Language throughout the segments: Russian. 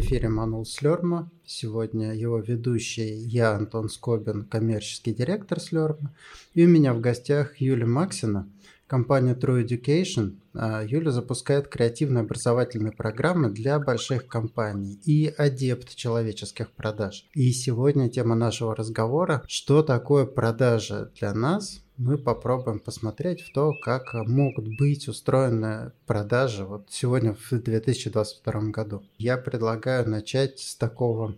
Эфире Манул Слерма. Сегодня его ведущий я, Антон Скобин, коммерческий директор Слерма. И у меня в гостях Юлия Максина, компания True Education. А, Юля запускает креативные образовательные программы для больших компаний и адепт человеческих продаж. И сегодня тема нашего разговора – что такое продажи для нас, мы попробуем посмотреть в то, как могут быть устроены продажи вот сегодня в 2022 году. Я предлагаю начать с такого,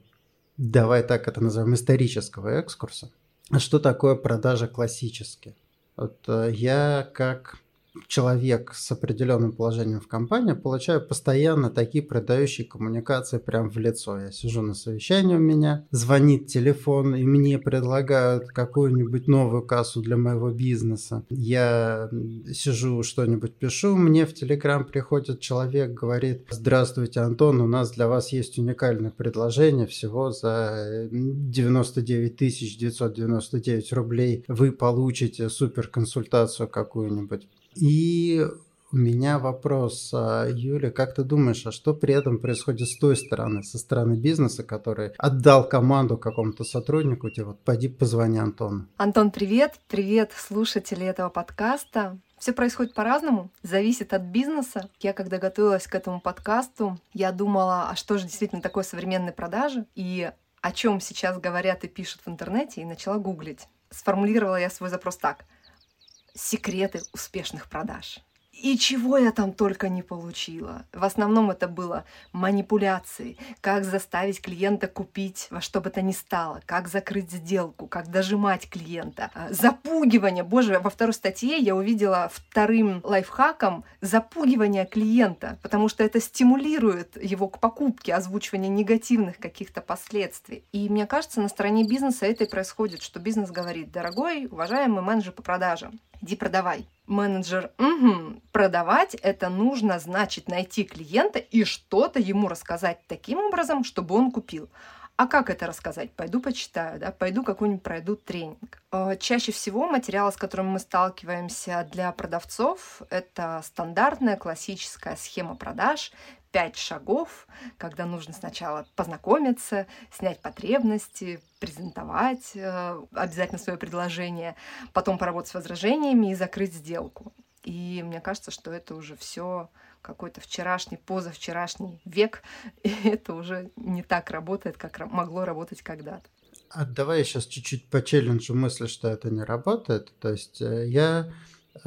давай так это назовем, исторического экскурса. Что такое продажа классические? Вот э, я как человек с определенным положением в компании, получаю постоянно такие продающие коммуникации прям в лицо. Я сижу на совещании у меня, звонит телефон, и мне предлагают какую-нибудь новую кассу для моего бизнеса. Я сижу, что-нибудь пишу, мне в Телеграм приходит человек, говорит, здравствуйте, Антон, у нас для вас есть уникальное предложение всего за 99 999 рублей. Вы получите супер консультацию какую-нибудь. И у меня вопрос, а, Юля, как ты думаешь, а что при этом происходит с той стороны, со стороны бизнеса, который отдал команду какому-то сотруднику, тебе вот пойди позвони Антону. Антон, привет, привет, слушатели этого подкаста. Все происходит по-разному, зависит от бизнеса. Я, когда готовилась к этому подкасту, я думала, а что же действительно такое современные продажи и о чем сейчас говорят и пишут в интернете, и начала гуглить. Сформулировала я свой запрос так – секреты успешных продаж. И чего я там только не получила. В основном это было манипуляции, как заставить клиента купить во что бы то ни стало, как закрыть сделку, как дожимать клиента, а, запугивание. Боже, во второй статье я увидела вторым лайфхаком запугивание клиента, потому что это стимулирует его к покупке, озвучивание негативных каких-то последствий. И мне кажется, на стороне бизнеса это и происходит, что бизнес говорит, дорогой, уважаемый менеджер по продажам, иди продавай. Менеджер, угу, продавать это нужно, значит, найти клиента и что-то ему рассказать таким образом, чтобы он купил. А как это рассказать? Пойду почитаю, да, пойду какой-нибудь пройду тренинг. Э, чаще всего материалы, с которыми мы сталкиваемся для продавцов, это стандартная классическая схема продаж, пять шагов, когда нужно сначала познакомиться, снять потребности, презентовать э, обязательно свое предложение, потом поработать с возражениями и закрыть сделку. И мне кажется, что это уже все какой-то вчерашний, позавчерашний век, и это уже не так работает, как могло работать когда-то. А давай я сейчас чуть-чуть по челленджу мысли, что это не работает. То есть э, я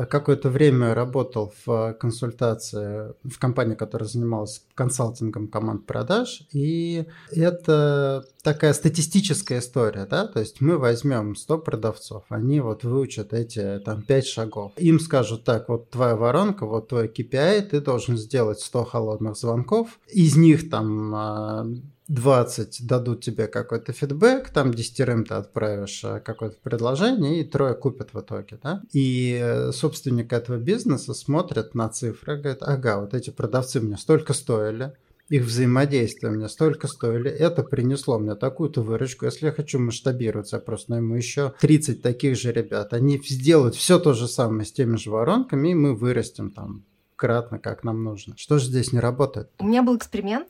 какое-то время работал в консультации в компании, которая занималась консалтингом команд продаж, и это такая статистическая история, да, то есть мы возьмем 100 продавцов, они вот выучат эти там 5 шагов, им скажут так, вот твоя воронка, вот твой KPI, ты должен сделать 100 холодных звонков, из них там а, 20 дадут тебе какой-то фидбэк, там десятерым ты отправишь э, какое-то предложение, и трое купят в итоге, да? И э, собственник этого бизнеса смотрит на цифры, говорит, ага, вот эти продавцы мне столько стоили, их взаимодействие мне столько стоили, это принесло мне такую-то выручку. Если я хочу масштабироваться, я просто найму еще 30 таких же ребят. Они сделают все то же самое с теми же воронками, и мы вырастем там кратно, как нам нужно. Что же здесь не работает? У меня был эксперимент,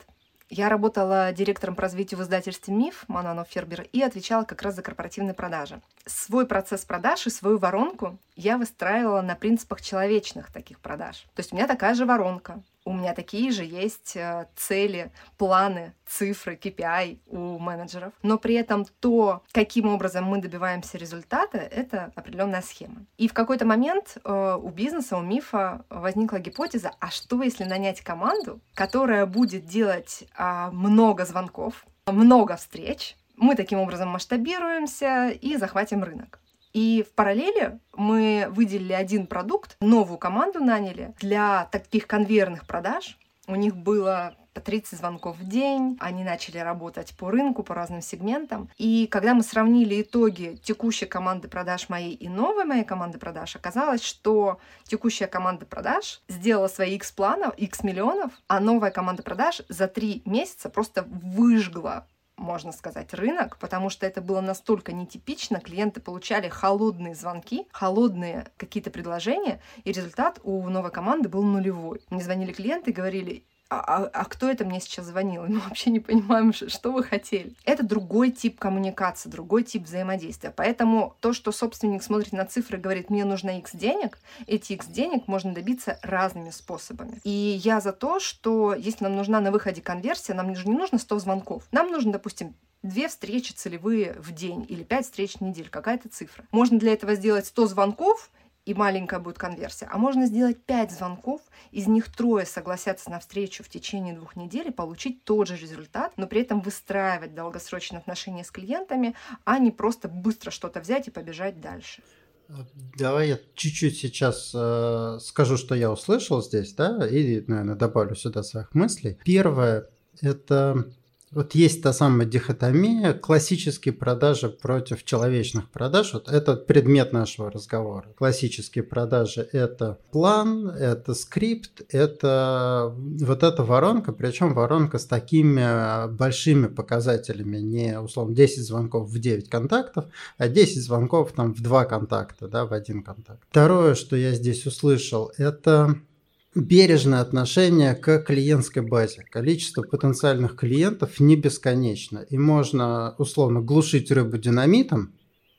я работала директором по развитию в издательстве «Миф» Мананов Фербер и отвечала как раз за корпоративные продажи. Свой процесс продаж и свою воронку я выстраивала на принципах человечных таких продаж. То есть у меня такая же воронка, у меня такие же есть э, цели, планы, цифры, KPI у менеджеров. Но при этом то, каким образом мы добиваемся результата, это определенная схема. И в какой-то момент э, у бизнеса, у мифа возникла гипотеза, а что если нанять команду, которая будет делать а, много звонков, много встреч, мы таким образом масштабируемся и захватим рынок. И в параллели мы выделили один продукт, новую команду наняли для таких конвейерных продаж. У них было по 30 звонков в день, они начали работать по рынку, по разным сегментам. И когда мы сравнили итоги текущей команды продаж моей и новой моей команды продаж, оказалось, что текущая команда продаж сделала свои X планов, X миллионов, а новая команда продаж за три месяца просто выжгла можно сказать, рынок, потому что это было настолько нетипично. Клиенты получали холодные звонки, холодные какие-то предложения, и результат у новой команды был нулевой. Мне звонили клиенты и говорили, а, а, а кто это мне сейчас звонил? Мы вообще не понимаем, что вы хотели. Это другой тип коммуникации, другой тип взаимодействия. Поэтому то, что собственник смотрит на цифры и говорит, мне нужно X денег, эти X денег можно добиться разными способами. И я за то, что если нам нужна на выходе конверсия, нам же не нужно 100 звонков. Нам нужно, допустим, две встречи целевые в день или пять встреч в неделю, какая-то цифра. Можно для этого сделать 100 звонков, и маленькая будет конверсия. А можно сделать 5 звонков, из них трое согласятся на встречу в течение двух недель и получить тот же результат, но при этом выстраивать долгосрочные отношения с клиентами, а не просто быстро что-то взять и побежать дальше. Давай я чуть-чуть сейчас э, скажу, что я услышал здесь, да, и, наверное, добавлю сюда своих мыслей. Первое – это вот есть та самая дихотомия, классические продажи против человечных продаж. Вот это предмет нашего разговора. Классические продажи – это план, это скрипт, это вот эта воронка, причем воронка с такими большими показателями, не условно 10 звонков в 9 контактов, а 10 звонков там в 2 контакта, да, в один контакт. Второе, что я здесь услышал, это бережное отношение к клиентской базе. Количество потенциальных клиентов не бесконечно. И можно условно глушить рыбу динамитом,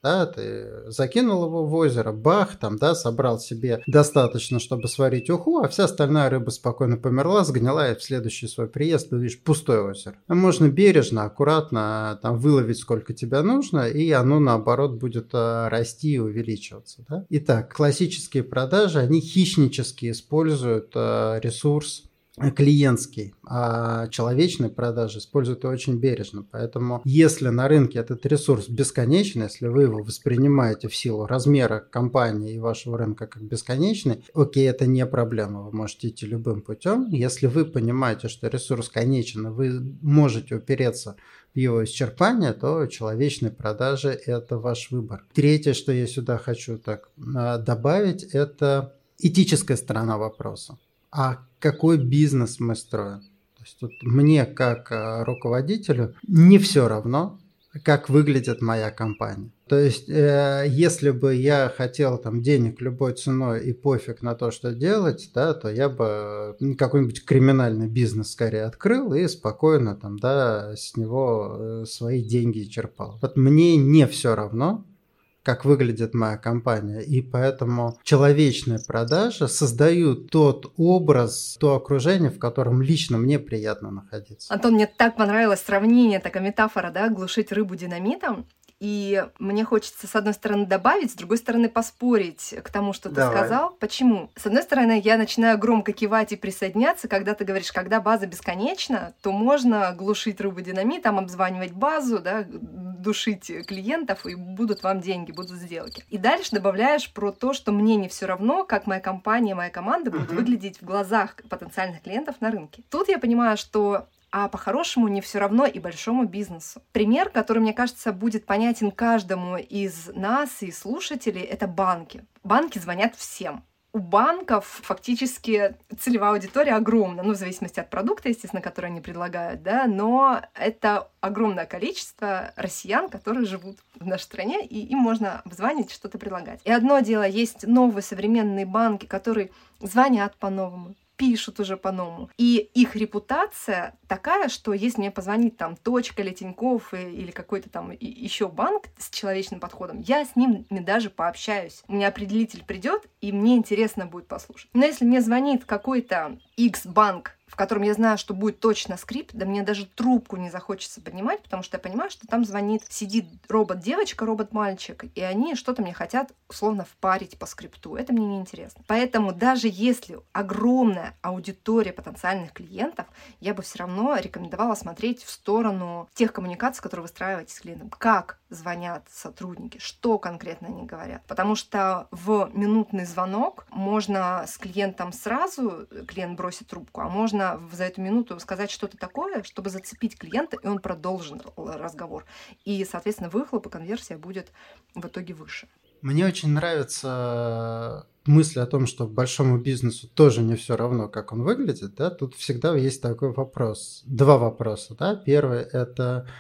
да, ты закинул его в озеро, бах, там, да, собрал себе достаточно, чтобы сварить уху, а вся остальная рыба спокойно померла, сгнила, и в следующий свой приезд ты видишь пустое озеро. А можно бережно, аккуратно там выловить сколько тебе нужно, и оно наоборот будет а, расти и увеличиваться, да. Итак, классические продажи, они хищнически используют а, ресурс клиентский, а человечные продажи используют очень бережно. Поэтому если на рынке этот ресурс бесконечный, если вы его воспринимаете в силу размера компании и вашего рынка как бесконечный, окей, это не проблема, вы можете идти любым путем. Если вы понимаете, что ресурс конечен, вы можете упереться в его исчерпание, то человечные продажи – это ваш выбор. Третье, что я сюда хочу так а, добавить, это этическая сторона вопроса а какой бизнес мы строим. То есть тут мне как э, руководителю не все равно, как выглядит моя компания. То есть, э, если бы я хотел там денег любой ценой и пофиг на то, что делать, да, то я бы какой-нибудь криминальный бизнес скорее открыл и спокойно там, да, с него э, свои деньги черпал. Вот мне не все равно, как выглядит моя компания. И поэтому человечные продажи создают тот образ, то окружение, в котором лично мне приятно находиться. Антон, мне так понравилось сравнение, такая метафора, да, глушить рыбу динамитом. И мне хочется, с одной стороны, добавить, с другой стороны, поспорить к тому, что ты Давай. сказал. Почему? С одной стороны, я начинаю громко кивать и присоединяться, когда ты говоришь, когда база бесконечна, то можно глушить рыбу динамитом, обзванивать базу, да, душить клиентов, и будут вам деньги, будут сделки. И дальше добавляешь про то, что мне не все равно, как моя компания, моя команда будет uh-huh. выглядеть в глазах потенциальных клиентов на рынке. Тут я понимаю, что а по-хорошему не все равно и большому бизнесу. Пример, который, мне кажется, будет понятен каждому из нас и слушателей, это банки. Банки звонят всем у банков фактически целевая аудитория огромна, ну, в зависимости от продукта, естественно, который они предлагают, да, но это огромное количество россиян, которые живут в нашей стране, и им можно обзванивать, что-то предлагать. И одно дело, есть новые современные банки, которые звонят по-новому, пишут уже по-новому. И их репутация такая, что если мне позвонит там Точка или Тинькофф или какой-то там еще банк с человечным подходом, я с ними даже пообщаюсь. У меня определитель придет, и мне интересно будет послушать. Но если мне звонит какой-то X-банк в котором я знаю, что будет точно скрипт, да мне даже трубку не захочется поднимать, потому что я понимаю, что там звонит, сидит робот-девочка, робот-мальчик, и они что-то мне хотят условно впарить по скрипту. Это мне не интересно. Поэтому даже если огромная аудитория потенциальных клиентов, я бы все равно рекомендовала смотреть в сторону тех коммуникаций, которые выстраиваете с клиентом. Как звонят сотрудники, что конкретно они говорят. Потому что в минутный звонок можно с клиентом сразу, клиент бросит трубку, а можно нужно за эту минуту сказать что-то такое, чтобы зацепить клиента, и он продолжит разговор. И, соответственно, выхлоп и конверсия будет в итоге выше. Мне очень нравится мысль о том, что большому бизнесу тоже не все равно, как он выглядит, да, тут всегда есть такой вопрос, два вопроса, да. Первый – это Э,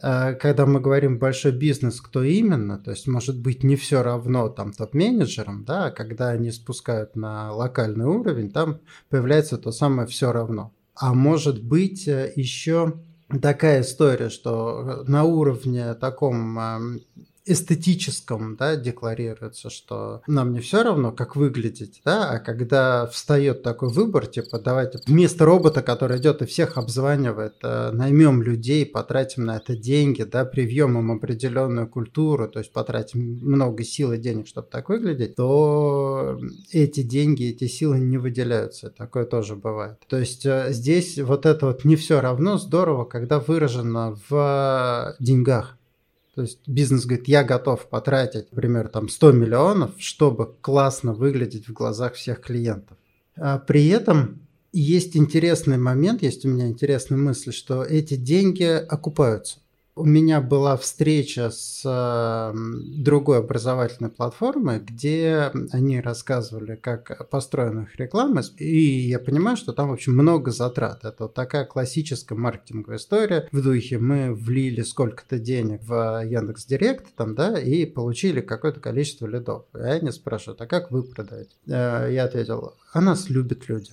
когда мы говорим большой бизнес, кто именно, то есть может быть не все равно там топ-менеджерам, да, а когда они спускают на локальный уровень, там появляется то самое все равно. А может быть еще такая история, что на уровне таком эстетическом, да, декларируется, что нам не все равно, как выглядеть, да, а когда встает такой выбор, типа, давайте вместо робота, который идет и всех обзванивает, э, наймем людей, потратим на это деньги, да, привьем им определенную культуру, то есть потратим много сил и денег, чтобы так выглядеть, то эти деньги, эти силы не выделяются. Такое тоже бывает. То есть э, здесь вот это вот не все равно здорово, когда выражено в деньгах. То есть бизнес говорит, я готов потратить, например, там 100 миллионов, чтобы классно выглядеть в глазах всех клиентов. А при этом есть интересный момент, есть у меня интересная мысль, что эти деньги окупаются у меня была встреча с другой образовательной платформой, где они рассказывали, как построена их реклама, и я понимаю, что там, в общем, много затрат. Это вот такая классическая маркетинговая история. В духе мы влили сколько-то денег в Яндекс Директ, там, да, и получили какое-то количество лидов. И они спрашивают, а как вы продаете? Э, я ответил, а нас любят люди.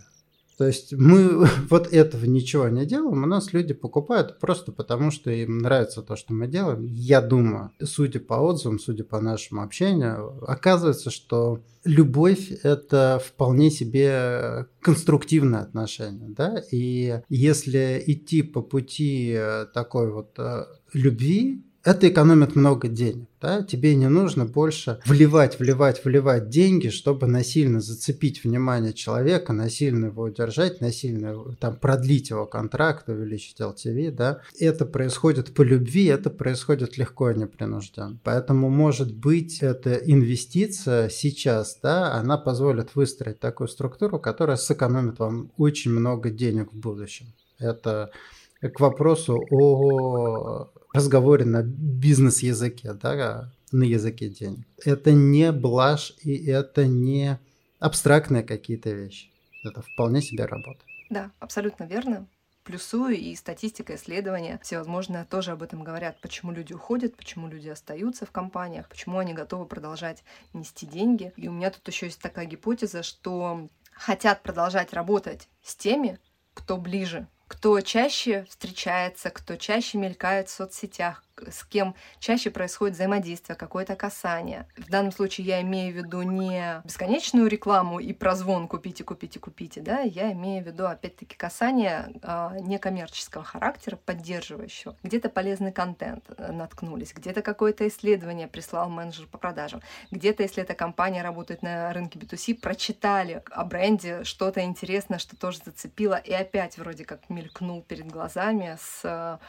То есть мы вот этого ничего не делаем, у нас люди покупают просто потому, что им нравится то, что мы делаем. Я думаю, судя по отзывам, судя по нашему общению, оказывается, что любовь – это вполне себе конструктивное отношение, да, и если идти по пути такой вот э, любви, это экономит много денег. Да? Тебе не нужно больше вливать, вливать, вливать деньги, чтобы насильно зацепить внимание человека, насильно его удержать, насильно там, продлить его контракт, увеличить LTV. Да? Это происходит по любви, это происходит легко и непринужденно. Поэтому, может быть, эта инвестиция сейчас, да, она позволит выстроить такую структуру, которая сэкономит вам очень много денег в будущем. Это к вопросу о разговоре на бизнес-языке, да, на языке денег. Это не блажь и это не абстрактные какие-то вещи. Это вполне себе работа. Да, абсолютно верно. Плюсую и статистика, исследования всевозможные тоже об этом говорят. Почему люди уходят, почему люди остаются в компаниях, почему они готовы продолжать нести деньги. И у меня тут еще есть такая гипотеза, что хотят продолжать работать с теми, кто ближе кто чаще встречается, кто чаще мелькает в соцсетях, с кем чаще происходит взаимодействие, какое-то касание. В данном случае я имею в виду не бесконечную рекламу и прозвон «купите, купите, купите», да, я имею в виду, опять-таки, касание а, некоммерческого характера, поддерживающего. Где-то полезный контент э, наткнулись, где-то какое-то исследование прислал менеджер по продажам, где-то, если эта компания работает на рынке B2C, прочитали о бренде что-то интересное, что тоже зацепило, и опять вроде как мелькнул перед глазами с а,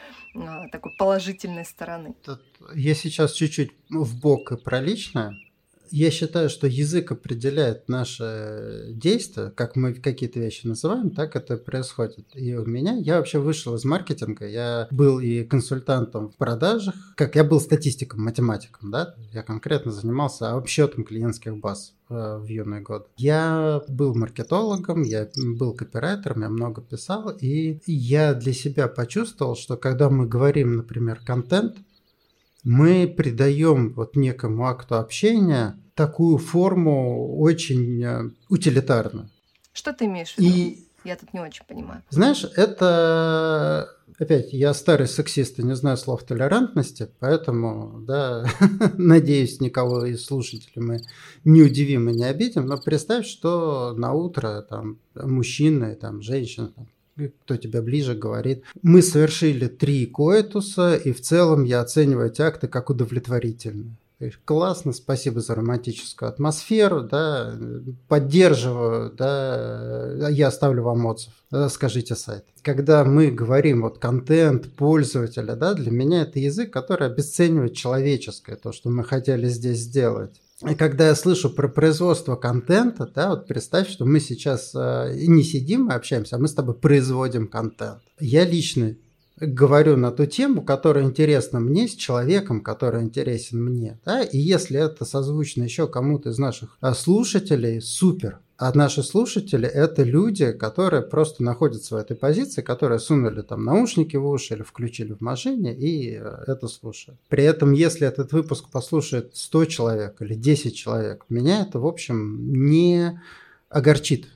такой положительной стороны. Я сейчас чуть-чуть в бок и про личное. Я считаю, что язык определяет наше действие, как мы какие-то вещи называем, так это происходит. И у меня, я вообще вышел из маркетинга, я был и консультантом в продажах, как я был статистиком, математиком, да, я конкретно занимался обсчетом клиентских баз э, в юные годы. Я был маркетологом, я был копирайтером, я много писал, и я для себя почувствовал, что когда мы говорим, например, контент, мы придаем вот некому акту общения такую форму очень э, утилитарную. Что ты имеешь в виду? И... Я тут не очень понимаю. Знаешь, это опять, я старый сексист и не знаю слов толерантности, поэтому, да, надеюсь, никого из слушателей мы не удивим и не обидим, но представь, что на утро там мужчина, там женщина, там, кто тебе ближе, говорит, мы совершили три коэтуса, и в целом я оцениваю эти акты как удовлетворительные. Классно, спасибо за романтическую атмосферу, да, поддерживаю, да, я оставлю вам отзыв, да, скажите сайт. Когда мы говорим вот контент пользователя, да, для меня это язык, который обесценивает человеческое, то, что мы хотели здесь сделать. Когда я слышу про производство контента, да, вот представь, что мы сейчас э, не сидим и общаемся, а мы с тобой производим контент. Я лично говорю на ту тему, которая интересна мне, с человеком, который интересен мне. Да? И если это созвучно еще кому-то из наших э, слушателей, супер. А наши слушатели – это люди, которые просто находятся в этой позиции, которые сунули там наушники в уши или включили в машине и э, это слушают. При этом, если этот выпуск послушает 100 человек или 10 человек, меня это, в общем, не огорчит.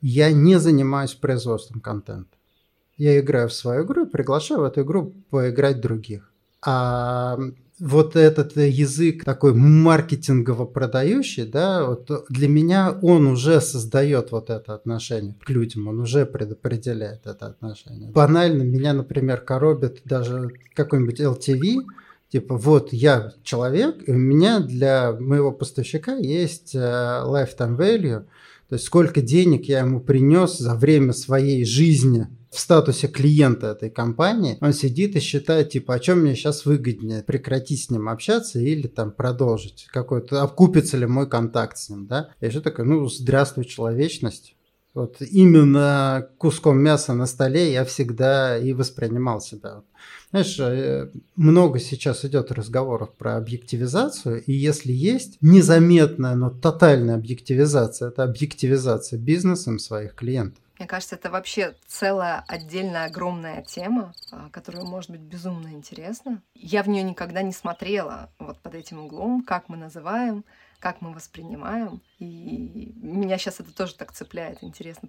Я не занимаюсь производством контента. Я играю в свою игру и приглашаю в эту игру поиграть других. А вот этот язык такой маркетингово продающий, да, вот для меня он уже создает вот это отношение к людям, он уже предопределяет это отношение. Банально меня, например, коробит даже какой-нибудь LTV, типа вот я человек, и у меня для моего поставщика есть э, lifetime value, то есть сколько денег я ему принес за время своей жизни в статусе клиента этой компании, он сидит и считает, типа, о чем мне сейчас выгоднее, прекратить с ним общаться или там продолжить какой-то, окупится ли мой контакт с ним, да? Я еще такой, ну, здравствуй, человечность. Вот именно куском мяса на столе я всегда и воспринимал себя. Знаешь, э, много сейчас идет разговоров про объективизацию, и если есть незаметная, но тотальная объективизация, это объективизация бизнесом своих клиентов. Мне кажется, это вообще целая отдельная огромная тема, а, которая может быть безумно интересна. Я в нее никогда не смотрела вот под этим углом, как мы называем, как мы воспринимаем. И меня сейчас это тоже так цепляет. Интересно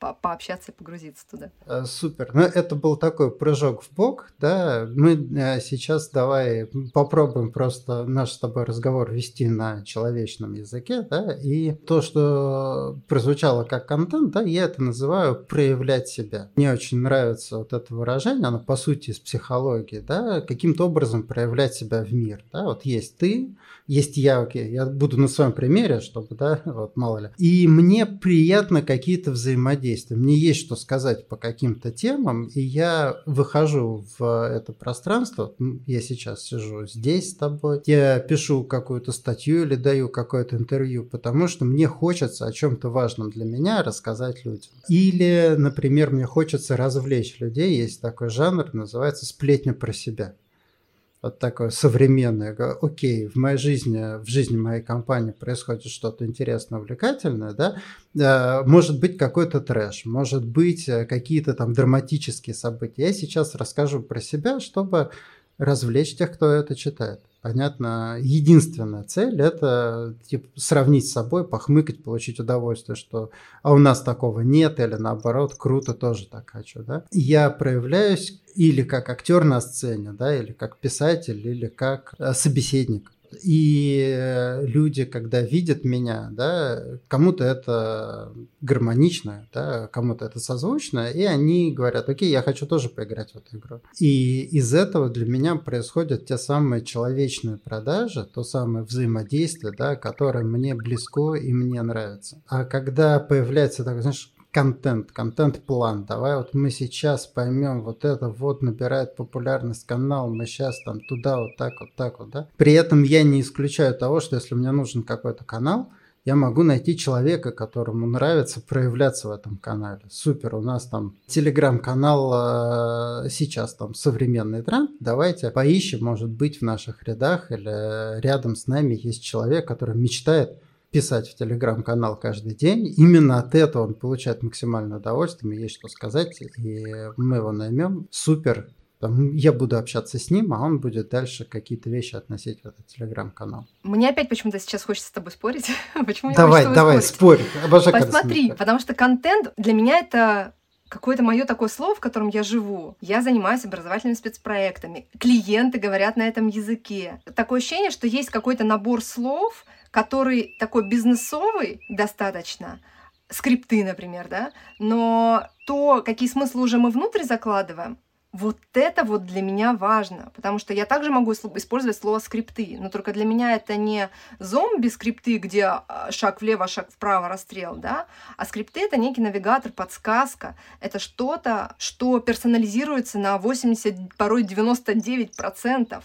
по пообщаться и погрузиться туда. Э, супер. Ну, это был такой прыжок в бок, да. Мы э, сейчас давай попробуем просто наш с тобой разговор вести на человечном языке, да, и то, что прозвучало как контент, да, я это называю проявлять себя. Мне очень нравится вот это выражение, оно по сути из психологии, да, каким-то образом проявлять себя в мир, да, вот есть ты, есть я, окей, я буду на своем примере, чтобы, да, вот мало ли. И мне приятно какие-то взаимодействия. Мне есть что сказать по каким-то темам, и я выхожу в это пространство. Я сейчас сижу здесь с тобой, я пишу какую-то статью или даю какое-то интервью, потому что мне хочется о чем-то важном для меня рассказать людям. Или, например, мне хочется развлечь людей. Есть такой жанр, называется сплетня про себя вот такое современное, окей, в моей жизни, в жизни моей компании происходит что-то интересное, увлекательное, да, э, может быть какой-то трэш, может быть э, какие-то там драматические события. Я сейчас расскажу про себя, чтобы развлечь тех, кто это читает. Понятно, единственная цель – это типа, сравнить с собой, похмыкать, получить удовольствие, что а у нас такого нет, или наоборот, круто, тоже так хочу. Да? Я проявляюсь или как актер на сцене, да, или как писатель, или как э, собеседник. И э, люди, когда видят меня, да, кому-то это гармонично, да, кому-то это созвучно, и они говорят, окей, я хочу тоже поиграть в эту игру. И из этого для меня происходят те самые человечные продажи, то самое взаимодействие, да, которое мне близко и мне нравится. А когда появляется такой, знаешь, контент, контент-план. Давай вот мы сейчас поймем, вот это вот набирает популярность канал, мы сейчас там туда вот так вот так вот, да. При этом я не исключаю того, что если мне нужен какой-то канал, я могу найти человека, которому нравится проявляться в этом канале. Супер, у нас там телеграм-канал э, сейчас там современный тренд. Давайте поищем, может быть, в наших рядах или рядом с нами есть человек, который мечтает писать в телеграм-канал каждый день. Именно от этого он получает максимальное удовольствие, есть что сказать, и мы его наймем. Супер, там, я буду общаться с ним, а он будет дальше какие-то вещи относить в этот телеграм-канал. Мне опять почему-то сейчас хочется с тобой спорить. Почему давай, давай, спорь. Обожаю, Посмотри, потому что контент для меня это какое-то мое такое слово, в котором я живу. Я занимаюсь образовательными спецпроектами. Клиенты говорят на этом языке. Такое ощущение, что есть какой-то набор слов, который такой бизнесовый достаточно, скрипты, например, да, но то, какие смыслы уже мы внутрь закладываем, вот это вот для меня важно, потому что я также могу использовать слово скрипты, но только для меня это не зомби-скрипты, где а, шаг влево, шаг вправо, расстрел, да, а скрипты это некий навигатор, подсказка, это что-то, что персонализируется на 80, порой 99%,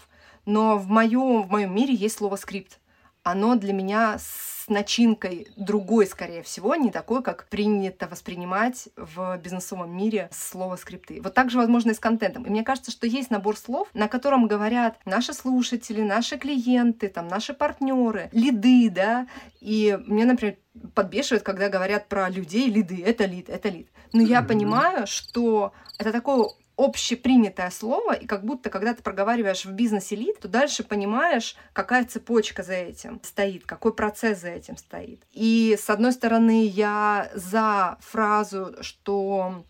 но в моем, в моем мире есть слово скрипт оно для меня с начинкой другой, скорее всего, не такой, как принято воспринимать в бизнесовом мире слово скрипты. Вот так же, возможно, и с контентом. И мне кажется, что есть набор слов, на котором говорят наши слушатели, наши клиенты, там, наши партнеры, лиды, да, и мне, например, подбешивает, когда говорят про людей, лиды, это лид, это лид. Но я понимаю, что это такое общепринятое слово, и как будто, когда ты проговариваешь в бизнес-элит, то дальше понимаешь, какая цепочка за этим стоит, какой процесс за этим стоит. И, с одной стороны, я за фразу, что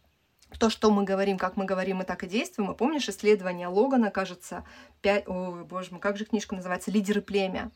то, что мы говорим, как мы говорим, мы так и действуем. И помнишь исследование Логана, кажется, 5... Ой, боже мой, как же книжка называется? «Лидеры племя».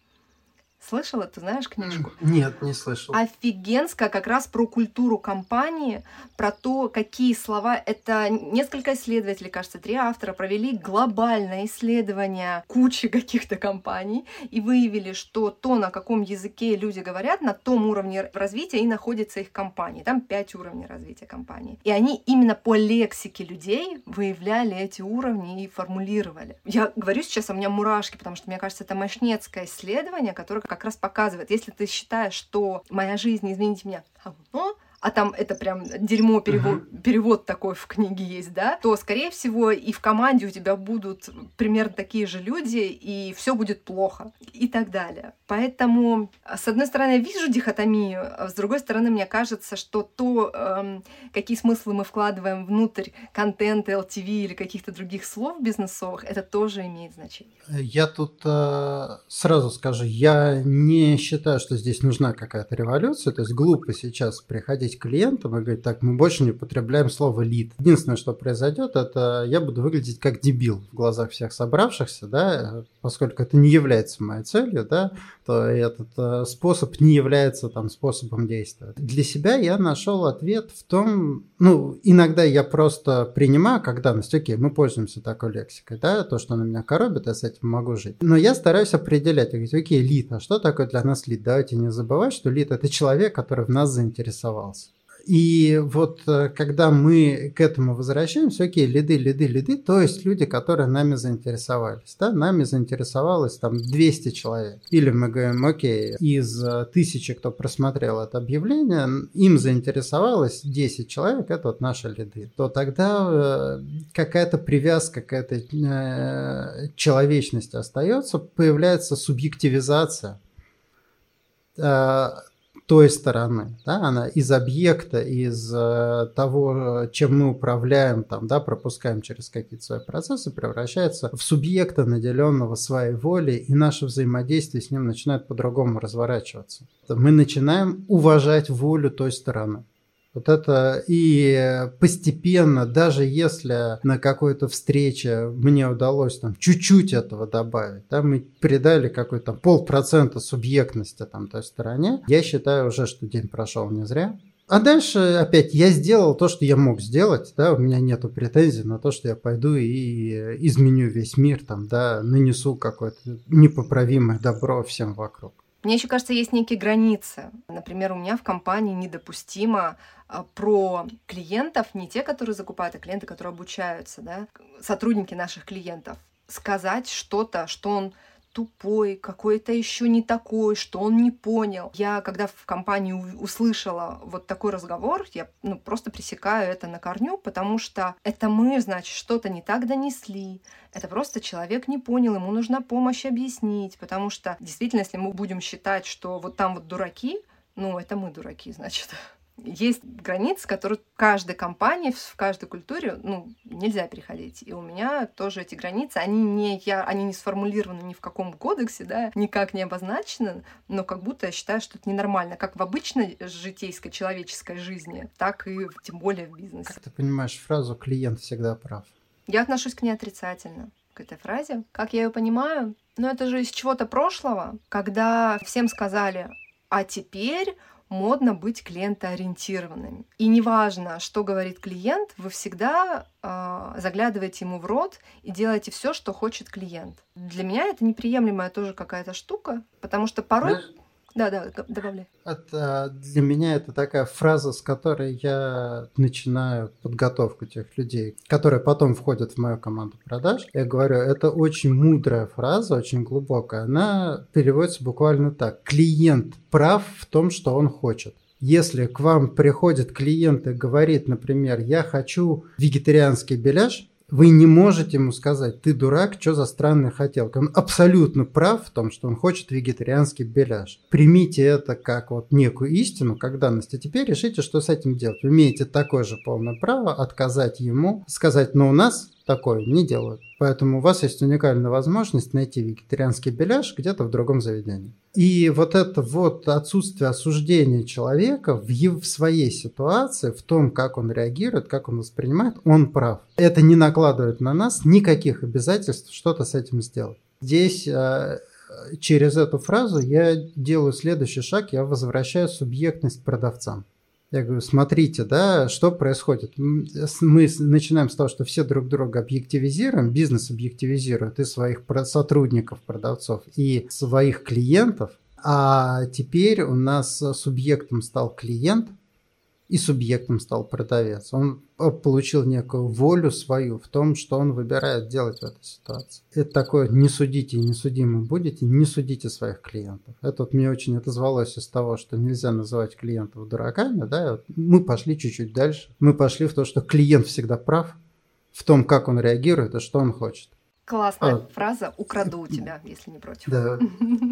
Слышала, ты знаешь книжку? Нет, не слышал. Офигенская, как раз про культуру компании, про то, какие слова. Это несколько исследователей, кажется, три автора провели глобальное исследование кучи каких-то компаний и выявили, что то, на каком языке люди говорят, на том уровне развития и находится их компания. Там пять уровней развития компании. И они именно по лексике людей выявляли эти уровни и формулировали. Я говорю сейчас, у меня мурашки, потому что, мне кажется, это мощнецкое исследование, которое как раз показывает, если ты считаешь, что моя жизнь, извините меня, говно, а там это прям дерьмо перевод, uh-huh. перевод такой в книге есть, да, то, скорее всего, и в команде у тебя будут примерно такие же люди, и все будет плохо, и так далее. Поэтому, с одной стороны, я вижу дихотомию, а с другой стороны, мне кажется, что то, эм, какие смыслы мы вкладываем внутрь контента, LTV или каких-то других слов бизнесовых, это тоже имеет значение. Я тут э, сразу скажу, я не считаю, что здесь нужна какая-то революция, то есть глупо сейчас приходить к клиентам и говорить, так, мы больше не употребляем слово лид. Единственное, что произойдет, это я буду выглядеть как дебил в глазах всех собравшихся, да, поскольку это не является моей целью, да, то этот э, способ не является там способом действия. Для себя я нашел ответ в том, ну, иногда я просто принимаю как данность, окей, мы пользуемся такой лексикой, да, то, что на меня коробит, я с этим могу жить. Но я стараюсь определять, говорить, окей, лид, а что такое для нас лид? Давайте не забывать, что лид это человек, который в нас заинтересовался. И вот э, когда мы к этому возвращаемся, окей, лиды, лиды, лиды, то есть люди, которые нами заинтересовались, да, нами заинтересовалось там 200 человек. Или мы говорим, окей, из э, тысячи, кто просмотрел это объявление, им заинтересовалось 10 человек, это вот наши лиды, то тогда э, какая-то привязка к этой человечности остается, появляется субъективизация той стороны, да, она из объекта, из э, того, чем мы управляем, там, да, пропускаем через какие-то свои процессы, превращается в субъекта, наделенного своей волей, и наше взаимодействие с ним начинает по-другому разворачиваться. Мы начинаем уважать волю той стороны. Вот это и постепенно, даже если на какой-то встрече мне удалось там чуть-чуть этого добавить, да, мы придали какой-то полпроцента субъектности там той стороне, я считаю уже, что день прошел не зря. А дальше опять я сделал то, что я мог сделать, да, у меня нету претензий на то, что я пойду и изменю весь мир, там, да, нанесу какое-то непоправимое добро всем вокруг. Мне еще кажется, есть некие границы. Например, у меня в компании недопустимо а, про клиентов, не те, которые закупают, а клиенты, которые обучаются, да, сотрудники наших клиентов, сказать что-то, что он тупой, какой-то еще не такой, что он не понял. Я, когда в компании услышала вот такой разговор, я ну, просто пресекаю это на корню, потому что это мы, значит, что-то не так донесли. Это просто человек не понял, ему нужна помощь объяснить, потому что действительно, если мы будем считать, что вот там вот дураки, ну, это мы дураки, значит есть границы, которые в каждой компании, в каждой культуре, ну, нельзя переходить. И у меня тоже эти границы, они не, я, они не сформулированы ни в каком кодексе, да, никак не обозначены, но как будто я считаю, что это ненормально, как в обычной житейской, человеческой жизни, так и тем более в бизнесе. Как ты понимаешь фразу «клиент всегда прав»? Я отношусь к ней отрицательно к этой фразе. Как я ее понимаю? Ну, это же из чего-то прошлого, когда всем сказали, а теперь модно быть клиентоориентированными. И неважно, что говорит клиент, вы всегда э, заглядываете ему в рот и делаете все, что хочет клиент. Для меня это неприемлемая тоже какая-то штука, потому что порой... Да, да, добавляй. Это, для меня это такая фраза, с которой я начинаю подготовку тех людей, которые потом входят в мою команду продаж. Я говорю, это очень мудрая фраза, очень глубокая. Она переводится буквально так. Клиент прав в том, что он хочет. Если к вам приходит клиент и говорит, например, я хочу вегетарианский беляш, вы не можете ему сказать, ты дурак, что за странная хотелка. Он абсолютно прав в том, что он хочет вегетарианский беляш. Примите это как вот некую истину, как данность, а теперь решите, что с этим делать. Вы имеете такое же полное право отказать ему, сказать, но у нас такое не делают. Поэтому у вас есть уникальная возможность найти вегетарианский беляш где-то в другом заведении. И вот это вот отсутствие осуждения человека в, в своей ситуации, в том, как он реагирует, как он воспринимает, он прав. Это не накладывает на нас никаких обязательств что-то с этим сделать. Здесь э, через эту фразу я делаю следующий шаг, я возвращаю субъектность продавцам. Я говорю, смотрите, да, что происходит. Мы начинаем с того, что все друг друга объективизируем, бизнес объективизирует и своих сотрудников, продавцов, и своих клиентов. А теперь у нас субъектом стал клиент – и субъектом стал продавец. Он э, получил некую волю свою в том, что он выбирает делать в этой ситуации. Это такое «не судите и не судимы будете, не судите своих клиентов». Это вот мне очень отозвалось из того, что нельзя называть клиентов дураками. Да? Мы пошли чуть-чуть дальше. Мы пошли в то, что клиент всегда прав в том, как он реагирует и что он хочет. Классная а, фраза «украду у тебя», если не против. Да,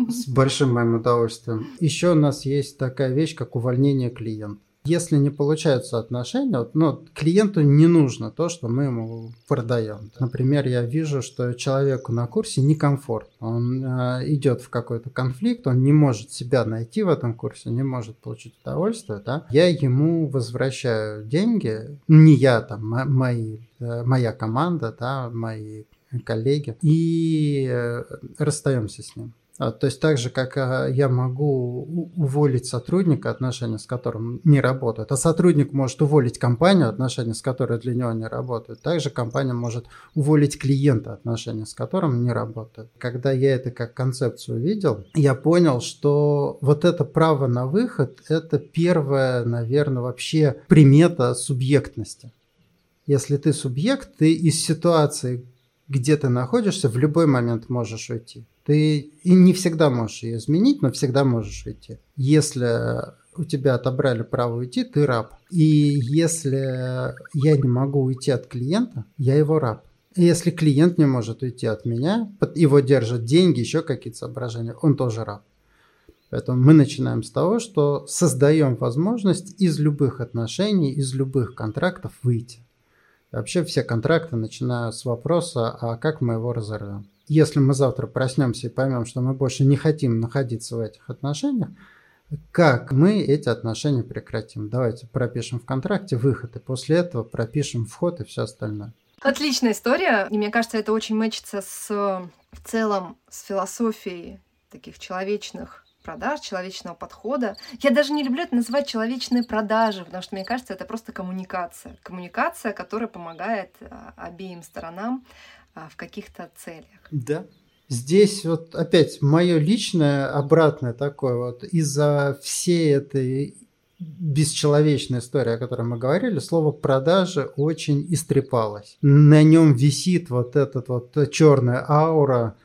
с большим моим удовольствием. Еще у нас есть такая вещь, как увольнение клиента если не получаются отношения, вот, ну, клиенту не нужно то, что мы ему продаем. Например, я вижу, что человеку на курсе некомфортно. Он э, идет в какой-то конфликт, он не может себя найти в этом курсе, не может получить удовольствие. Да? Я ему возвращаю деньги, не я, там, мои, э, моя команда, да, мои коллеги, и э, расстаемся с ним. А, то есть так же, как а, я могу уволить сотрудника, отношения с которым не работают, а сотрудник может уволить компанию, отношения с которой для него не работают, также компания может уволить клиента, отношения с которым не работают. Когда я это как концепцию видел, я понял, что вот это право на выход – это первая, наверное, вообще примета субъектности. Если ты субъект, ты из ситуации, где ты находишься, в любой момент можешь уйти. Ты и не всегда можешь ее изменить, но всегда можешь уйти. Если у тебя отобрали право уйти, ты раб. И если я не могу уйти от клиента, я его раб. И если клиент не может уйти от меня, его держат деньги, еще какие-то соображения, он тоже раб. Поэтому мы начинаем с того, что создаем возможность из любых отношений, из любых контрактов выйти. вообще все контракты начинаю с вопроса, а как мы его разорвем если мы завтра проснемся и поймем, что мы больше не хотим находиться в этих отношениях, как мы эти отношения прекратим? Давайте пропишем в контракте выход, и после этого пропишем вход и все остальное. Отличная история. И мне кажется, это очень мэчится с в целом с философией таких человечных продаж, человечного подхода. Я даже не люблю это называть человечные продажи, потому что мне кажется, это просто коммуникация. Коммуникация, которая помогает а, обеим сторонам в каких-то целях. Да. Здесь вот опять мое личное обратное такое вот из-за всей этой бесчеловечной истории, о которой мы говорили, слово продажи очень истрепалось. На нем висит вот этот вот черная аура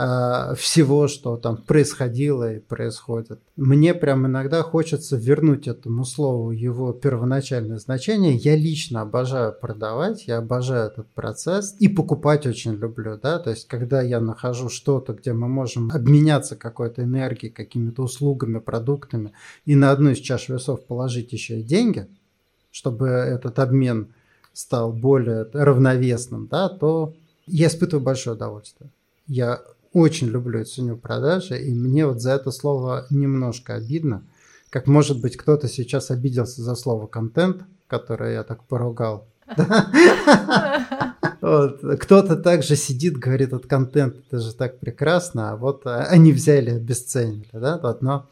Э, всего, что там происходило и происходит. Мне прям иногда хочется вернуть этому слову его первоначальное значение. Я лично обожаю продавать, я обожаю этот процесс и покупать очень люблю, да, то есть когда я нахожу что-то, где мы можем обменяться какой-то энергией, какими-то услугами, продуктами и на одну из чаш весов положить еще и деньги, чтобы этот обмен стал более равновесным, да, то я испытываю большое удовольствие. Я очень люблю и ценю продажи, и мне вот за это слово немножко обидно. Как может быть кто-то сейчас обиделся за слово контент, которое я так поругал. Вот. Кто-то также сидит, говорит, от контент это же так прекрасно, а вот они взяли, обесценили, да, вот, но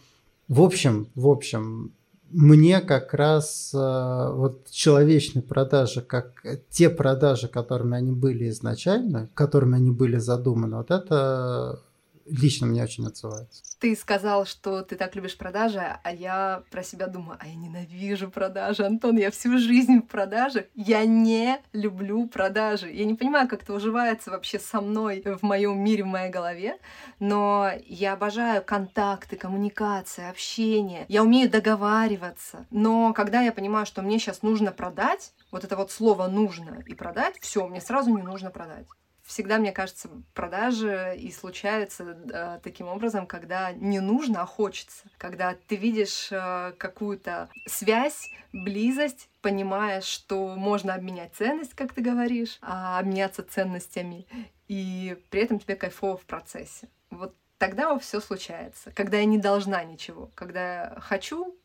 в общем, в общем, мне как раз э, вот человечные продажи, как те продажи, которыми они были изначально, которыми они были задуманы, вот это лично мне очень отзывается. Ты сказал, что ты так любишь продажи, а я про себя думаю, а я ненавижу продажи, Антон, я всю жизнь в продажах, я не люблю продажи. Я не понимаю, как это уживается вообще со мной в моем мире, в моей голове, но я обожаю контакты, коммуникации, общение. Я умею договариваться, но когда я понимаю, что мне сейчас нужно продать, вот это вот слово нужно и продать, все, мне сразу не нужно продать всегда, мне кажется, продажи и случаются э, таким образом, когда не нужно, а хочется. Когда ты видишь э, какую-то связь, близость, понимаешь, что можно обменять ценность, как ты говоришь, а обменяться ценностями, и при этом тебе кайфово в процессе. Вот тогда все случается. Когда я не должна ничего, когда я хочу,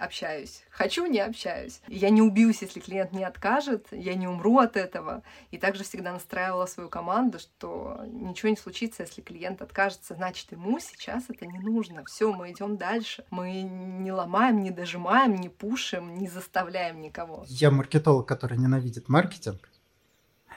общаюсь. Хочу, не общаюсь. Я не убьюсь, если клиент не откажет, я не умру от этого. И также всегда настраивала свою команду, что ничего не случится, если клиент откажется, значит, ему сейчас это не нужно. Все, мы идем дальше. Мы не ломаем, не дожимаем, не пушим, не заставляем никого. Я маркетолог, который ненавидит маркетинг.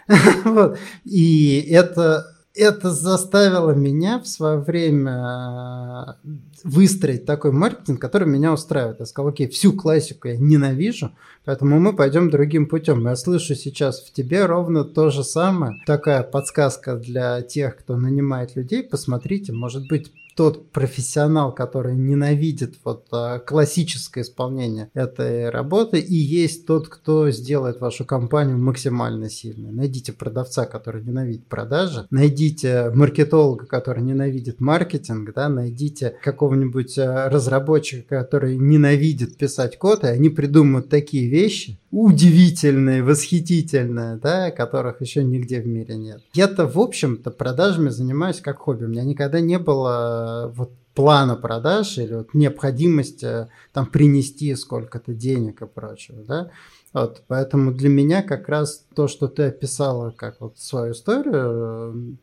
И это это заставило меня в свое время э, выстроить такой маркетинг, который меня устраивает. Я сказал, окей, всю классику я ненавижу, поэтому мы пойдем другим путем. Я слышу сейчас в тебе ровно то же самое. Такая подсказка для тех, кто нанимает людей. Посмотрите, может быть, тот профессионал, который ненавидит вот а, классическое исполнение этой работы, и есть тот, кто сделает вашу компанию максимально сильной. Найдите продавца, который ненавидит продажи, найдите маркетолога, который ненавидит маркетинг, да, найдите какого-нибудь а, разработчика, который ненавидит писать код, и они придумают такие вещи, удивительные, восхитительные, да, которых еще нигде в мире нет. Я-то, в общем-то, продажами занимаюсь как хобби. У меня никогда не было вот плана продаж или вот необходимости там принести сколько-то денег и прочего, да. Вот, поэтому для меня как раз то, что ты описала как вот свою историю,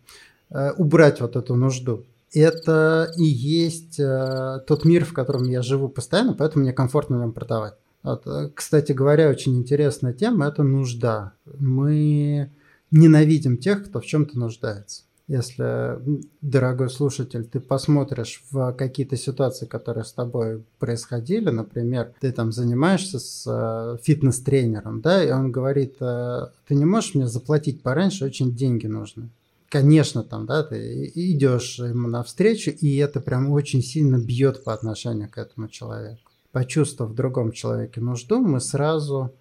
э, убрать вот эту нужду, это и есть э, тот мир, в котором я живу постоянно, поэтому мне комфортно в нем продавать. Вот, э, кстати говоря, очень интересная тема – это нужда. Мы ненавидим тех, кто в чем-то нуждается. Если, дорогой слушатель, ты посмотришь в какие-то ситуации, которые с тобой происходили, например, ты там занимаешься с э, фитнес-тренером, да, и он говорит, э, ты не можешь мне заплатить пораньше, очень деньги нужны конечно, там, да, ты идешь ему навстречу, и это прям очень сильно бьет по отношению к этому человеку почувствовав в другом человеке нужду, мы сразу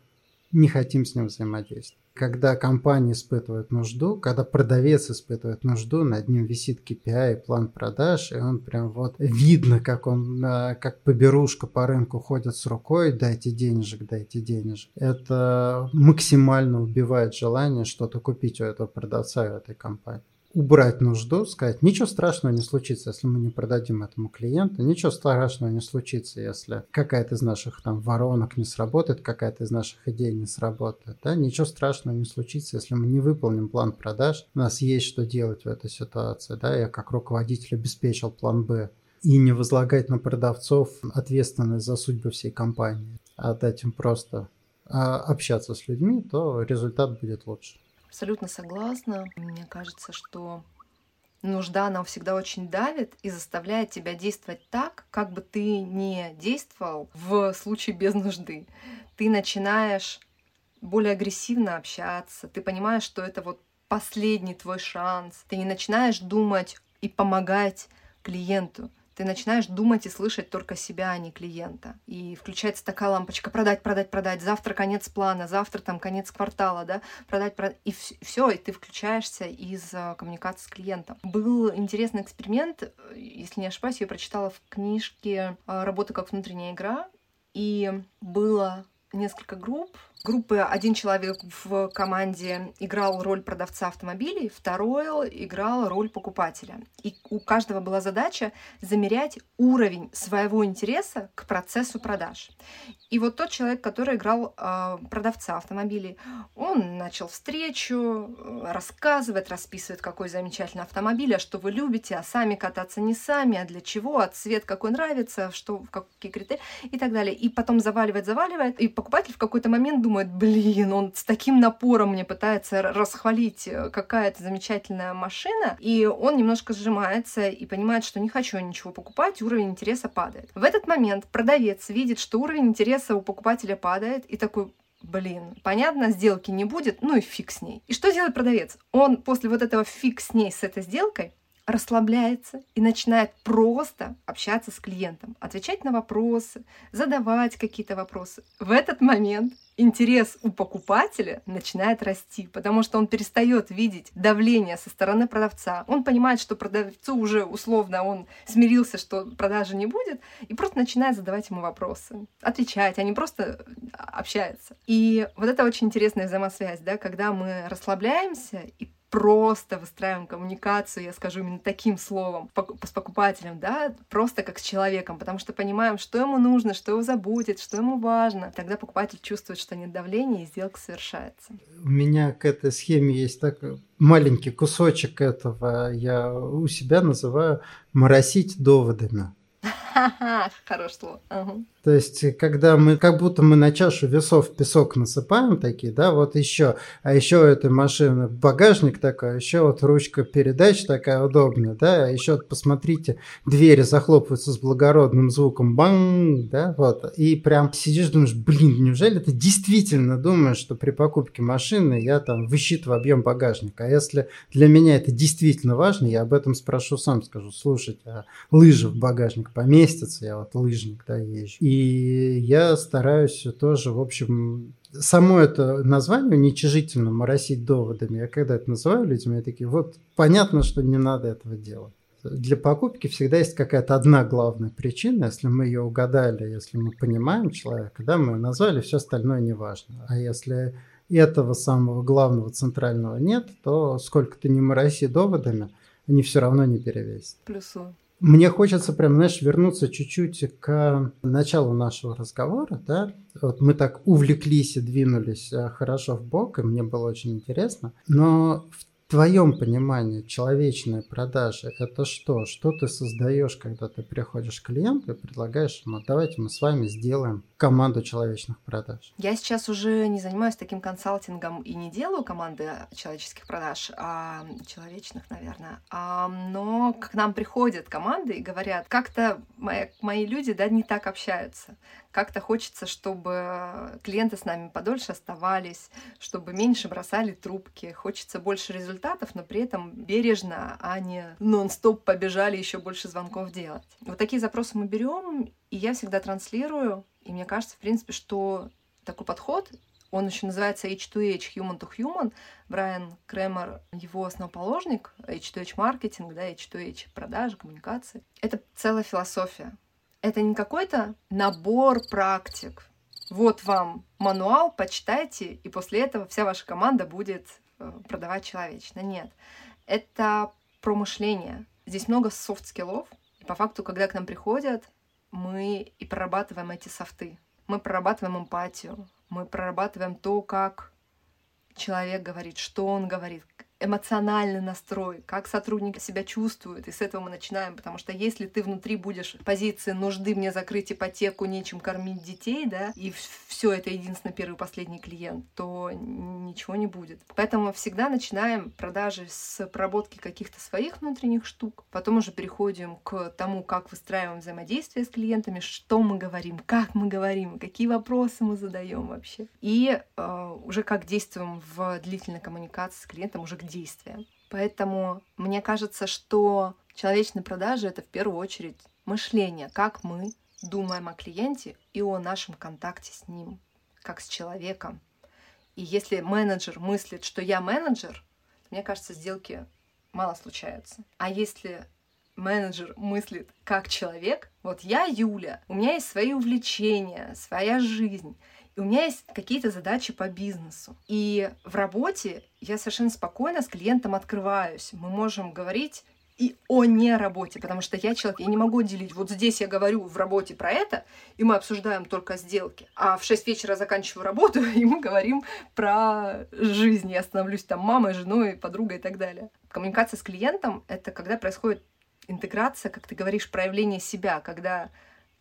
не хотим с ним взаимодействовать. Когда компания испытывает нужду, когда продавец испытывает нужду, над ним висит KPI план продаж, и он прям вот видно, как он, э, как поберушка по рынку ходит с рукой, дайте денежек, дайте денежек. Это максимально убивает желание что-то купить у этого продавца, у этой компании убрать нужду, сказать, ничего страшного не случится, если мы не продадим этому клиенту, ничего страшного не случится, если какая-то из наших там воронок не сработает, какая-то из наших идей не сработает, да, ничего страшного не случится, если мы не выполним план продаж, у нас есть что делать в этой ситуации, да, я как руководитель обеспечил план Б, и не возлагать на продавцов ответственность за судьбу всей компании, а дать им просто а, общаться с людьми, то результат будет лучше. Абсолютно согласна. Мне кажется, что нужда, она всегда очень давит и заставляет тебя действовать так, как бы ты не действовал в случае без нужды. Ты начинаешь более агрессивно общаться, ты понимаешь, что это вот последний твой шанс. Ты не начинаешь думать и помогать клиенту ты начинаешь думать и слышать только себя, а не клиента. И включается такая лампочка продать, продать, продать. Завтра конец плана, завтра там конец квартала, да, продать, продать. И все, и ты включаешься из э, коммуникации с клиентом. Был интересный эксперимент, э, если не ошибаюсь, я прочитала в книжке э, «Работа как внутренняя игра», и было несколько групп, группы один человек в команде играл роль продавца автомобилей, второй играл роль покупателя. И у каждого была задача замерять уровень своего интереса к процессу продаж. И вот тот человек, который играл э, продавца автомобилей, он начал встречу, э, рассказывать, расписывает, какой замечательный автомобиль, а что вы любите, а сами кататься не сами, а для чего, а цвет какой нравится, что, какие критерии и так далее. И потом заваливает, заваливает, и покупатель в какой-то момент думает, блин, он с таким напором мне пытается расхвалить, э, какая то замечательная машина, и он немножко сжимается и понимает, что не хочу ничего покупать, уровень интереса падает. В этот момент продавец видит, что уровень интереса у покупателя падает, и такой, блин, понятно, сделки не будет, ну и фиг с ней. И что делает продавец? Он после вот этого фиг с ней, с этой сделкой, расслабляется и начинает просто общаться с клиентом, отвечать на вопросы, задавать какие-то вопросы. В этот момент интерес у покупателя начинает расти, потому что он перестает видеть давление со стороны продавца. Он понимает, что продавцу уже условно он смирился, что продажи не будет, и просто начинает задавать ему вопросы, отвечать, а не просто общается. И вот это очень интересная взаимосвязь, да, когда мы расслабляемся и просто выстраиваем коммуникацию, я скажу именно таким словом, с покупателем, да, просто как с человеком, потому что понимаем, что ему нужно, что его заботит, что ему важно. Тогда покупатель чувствует, что нет давления, и сделка совершается. У меня к этой схеме есть так маленький кусочек этого, я у себя называю «моросить доводами». Хорошее слово. То есть, когда мы, как будто мы на чашу весов песок насыпаем такие, да, вот еще, а еще у этой машины багажник такой, еще вот ручка передач такая удобная, да, а еще посмотрите, двери захлопываются с благородным звуком, бang, да, вот, и прям сидишь, думаешь, блин, неужели ты действительно думаешь, что при покупке машины я там высчитываю объем багажника, а если для меня это действительно важно, я об этом спрошу сам, скажу, слушайте, а лыжи в багажник поместятся, я вот лыжник, да, езжу, и я стараюсь тоже, в общем, само это название уничижительно моросить доводами. Я когда это называю людям, я такие, вот понятно, что не надо этого делать. Для покупки всегда есть какая-то одна главная причина. Если мы ее угадали, если мы понимаем человека, да, мы назвали, все остальное не важно. А если этого самого главного центрального нет, то сколько ты не мороси доводами, они все равно не перевесят. Плюсую. Мне хочется прям, знаешь, вернуться чуть-чуть к началу нашего разговора, да. Вот мы так увлеклись и двинулись э, хорошо в бок, и мне было очень интересно. Но в твоем понимании человечные продажи – это что? Что ты создаешь, когда ты приходишь к клиенту и предлагаешь ему, давайте мы с вами сделаем команду человечных продаж? Я сейчас уже не занимаюсь таким консалтингом и не делаю команды человеческих продаж, а человечных, наверное. А, но к нам приходят команды и говорят, как-то мои, мои люди да, не так общаются как-то хочется, чтобы клиенты с нами подольше оставались, чтобы меньше бросали трубки. Хочется больше результатов, но при этом бережно, а не нон-стоп побежали еще больше звонков делать. Вот такие запросы мы берем, и я всегда транслирую. И мне кажется, в принципе, что такой подход он еще называется H2H, Human to Human. Брайан Кремер, его основоположник, H2H маркетинг, да, H2H продажи, коммуникации. Это целая философия это не какой-то набор практик. Вот вам мануал, почитайте, и после этого вся ваша команда будет э, продавать человечно. Нет. Это про мышление. Здесь много софт-скиллов. И по факту, когда к нам приходят, мы и прорабатываем эти софты. Мы прорабатываем эмпатию. Мы прорабатываем то, как человек говорит, что он говорит, эмоциональный настрой, как сотрудник себя чувствует, и с этого мы начинаем, потому что если ты внутри будешь позиции нужды мне закрыть ипотеку, нечем кормить детей, да, и все это единственный первый и последний клиент, то ничего не будет. Поэтому всегда начинаем продажи с проработки каких-то своих внутренних штук, потом уже переходим к тому, как выстраиваем взаимодействие с клиентами, что мы говорим, как мы говорим, какие вопросы мы задаем вообще, и э, уже как действуем в длительной коммуникации с клиентом, уже к действия. Поэтому мне кажется, что человечные продажи — это в первую очередь мышление, как мы думаем о клиенте и о нашем контакте с ним, как с человеком. И если менеджер мыслит, что я менеджер, мне кажется, сделки мало случаются. А если менеджер мыслит как человек, вот я Юля, у меня есть свои увлечения, своя жизнь, и у меня есть какие-то задачи по бизнесу. И в работе я совершенно спокойно с клиентом открываюсь. Мы можем говорить и о не работе, потому что я человек, я не могу делить. Вот здесь я говорю в работе про это, и мы обсуждаем только сделки. А в 6 вечера заканчиваю работу, и мы говорим про жизнь. Я становлюсь там мамой, женой, подругой и так далее. Коммуникация с клиентом — это когда происходит интеграция, как ты говоришь, проявление себя, когда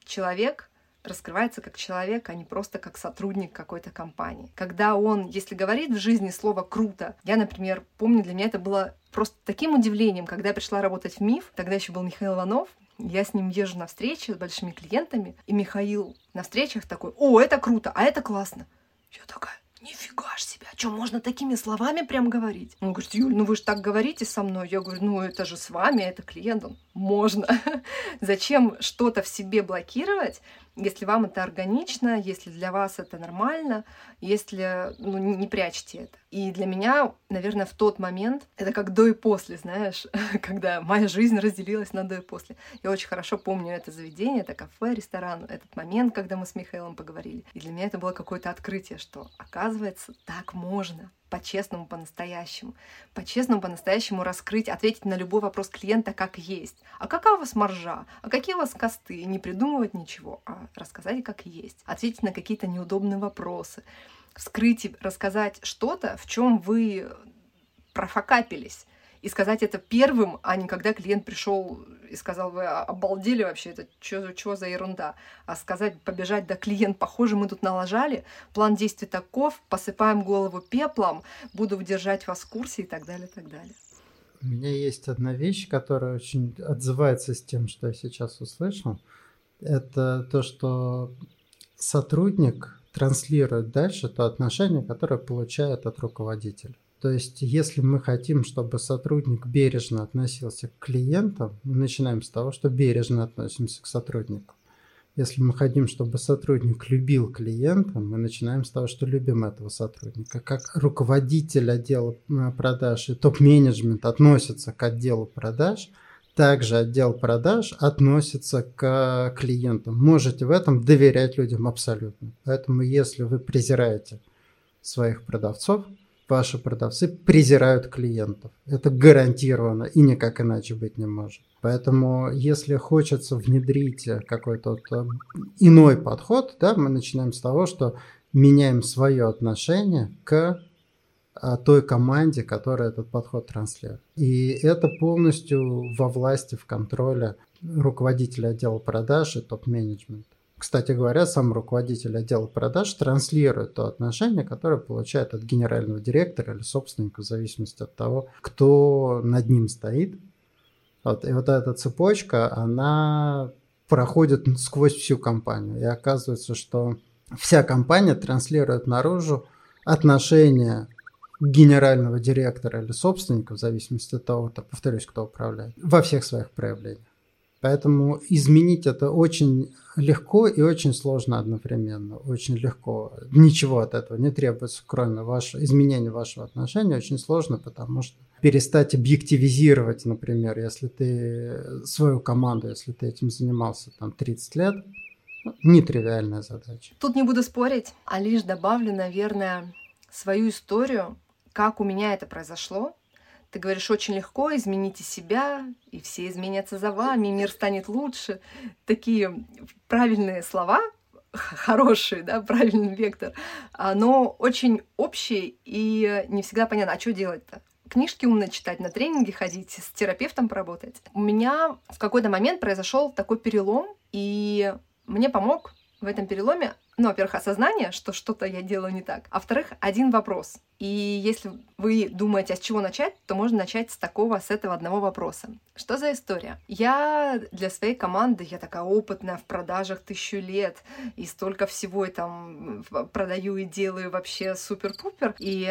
человек раскрывается как человек, а не просто как сотрудник какой-то компании. Когда он, если говорит в жизни слово «круто», я, например, помню, для меня это было просто таким удивлением, когда я пришла работать в МИФ, тогда еще был Михаил Иванов, я с ним езжу на встречи с большими клиентами, и Михаил на встречах такой, о, это круто, а это классно. Я такая, нифига напрягаешь себя, что можно такими словами прям говорить? Он говорит, Юль, ну вы же так говорите со мной. Я говорю, ну это же с вами, это клиентом. Можно. Зачем что-то в себе блокировать, если вам это органично, если для вас это нормально, если ну, не, не прячьте это. И для меня, наверное, в тот момент, это как до и после, знаешь, когда моя жизнь разделилась на до и после. Я очень хорошо помню это заведение, это кафе, ресторан, этот момент, когда мы с Михаилом поговорили. И для меня это было какое-то открытие, что оказывается так можно по-честному, по-настоящему. По-честному, по-настоящему раскрыть, ответить на любой вопрос клиента как есть. А какая у вас маржа? А какие у вас косты? Не придумывать ничего, а рассказать как есть. Ответить на какие-то неудобные вопросы. Вскрыть и рассказать что-то, в чем вы профокапились и сказать это первым, а не когда клиент пришел и сказал, вы обалдели вообще, это что за ерунда. А сказать, побежать, да клиент, похоже, мы тут налажали, план действий таков, посыпаем голову пеплом, буду держать вас в курсе и так далее, и так далее. У меня есть одна вещь, которая очень отзывается с тем, что я сейчас услышал. Это то, что сотрудник транслирует дальше то отношение, которое получает от руководителя. То есть, если мы хотим, чтобы сотрудник бережно относился к клиентам, мы начинаем с того, что бережно относимся к сотруднику. Если мы хотим, чтобы сотрудник любил клиента, мы начинаем с того, что любим этого сотрудника. Как руководитель отдела э, продаж и топ-менеджмент относится к отделу продаж, также отдел продаж относится к клиентам. Можете в этом доверять людям абсолютно. Поэтому если вы презираете своих продавцов, ваши продавцы презирают клиентов. Это гарантированно и никак иначе быть не может. Поэтому, если хочется внедрить какой-то э, иной подход, да, мы начинаем с того, что меняем свое отношение к э, той команде, которая этот подход транслирует. И это полностью во власти, в контроле руководителя отдела продаж и топ-менеджмента. Кстати говоря, сам руководитель отдела продаж транслирует то отношение, которое получает от генерального директора или собственника, в зависимости от того, кто над ним стоит. Вот, и вот эта цепочка, она проходит сквозь всю компанию. И оказывается, что вся компания транслирует наружу отношение генерального директора или собственника, в зависимости от того, повторюсь, кто управляет, во всех своих проявлениях. Поэтому изменить это очень легко и очень сложно одновременно. Очень легко. Ничего от этого не требуется, кроме вашего, изменения вашего отношения. Очень сложно, потому что перестать объективизировать, например, если ты свою команду, если ты этим занимался там 30 лет, ну, нетривиальная задача. Тут не буду спорить, а лишь добавлю, наверное, свою историю, как у меня это произошло, ты говоришь, очень легко, измените себя, и все изменятся за вами, мир станет лучше. Такие правильные слова, хорошие, да, правильный вектор, но очень общие и не всегда понятно, а что делать-то? книжки умно читать, на тренинги ходить, с терапевтом поработать. У меня в какой-то момент произошел такой перелом, и мне помог в этом переломе, ну, во-первых, осознание, что что-то я делаю не так, а во-вторых, один вопрос. И если вы думаете, а с чего начать, то можно начать с такого, с этого одного вопроса. Что за история? Я для своей команды, я такая опытная в продажах тысячу лет, и столько всего и там продаю и делаю вообще супер-пупер, и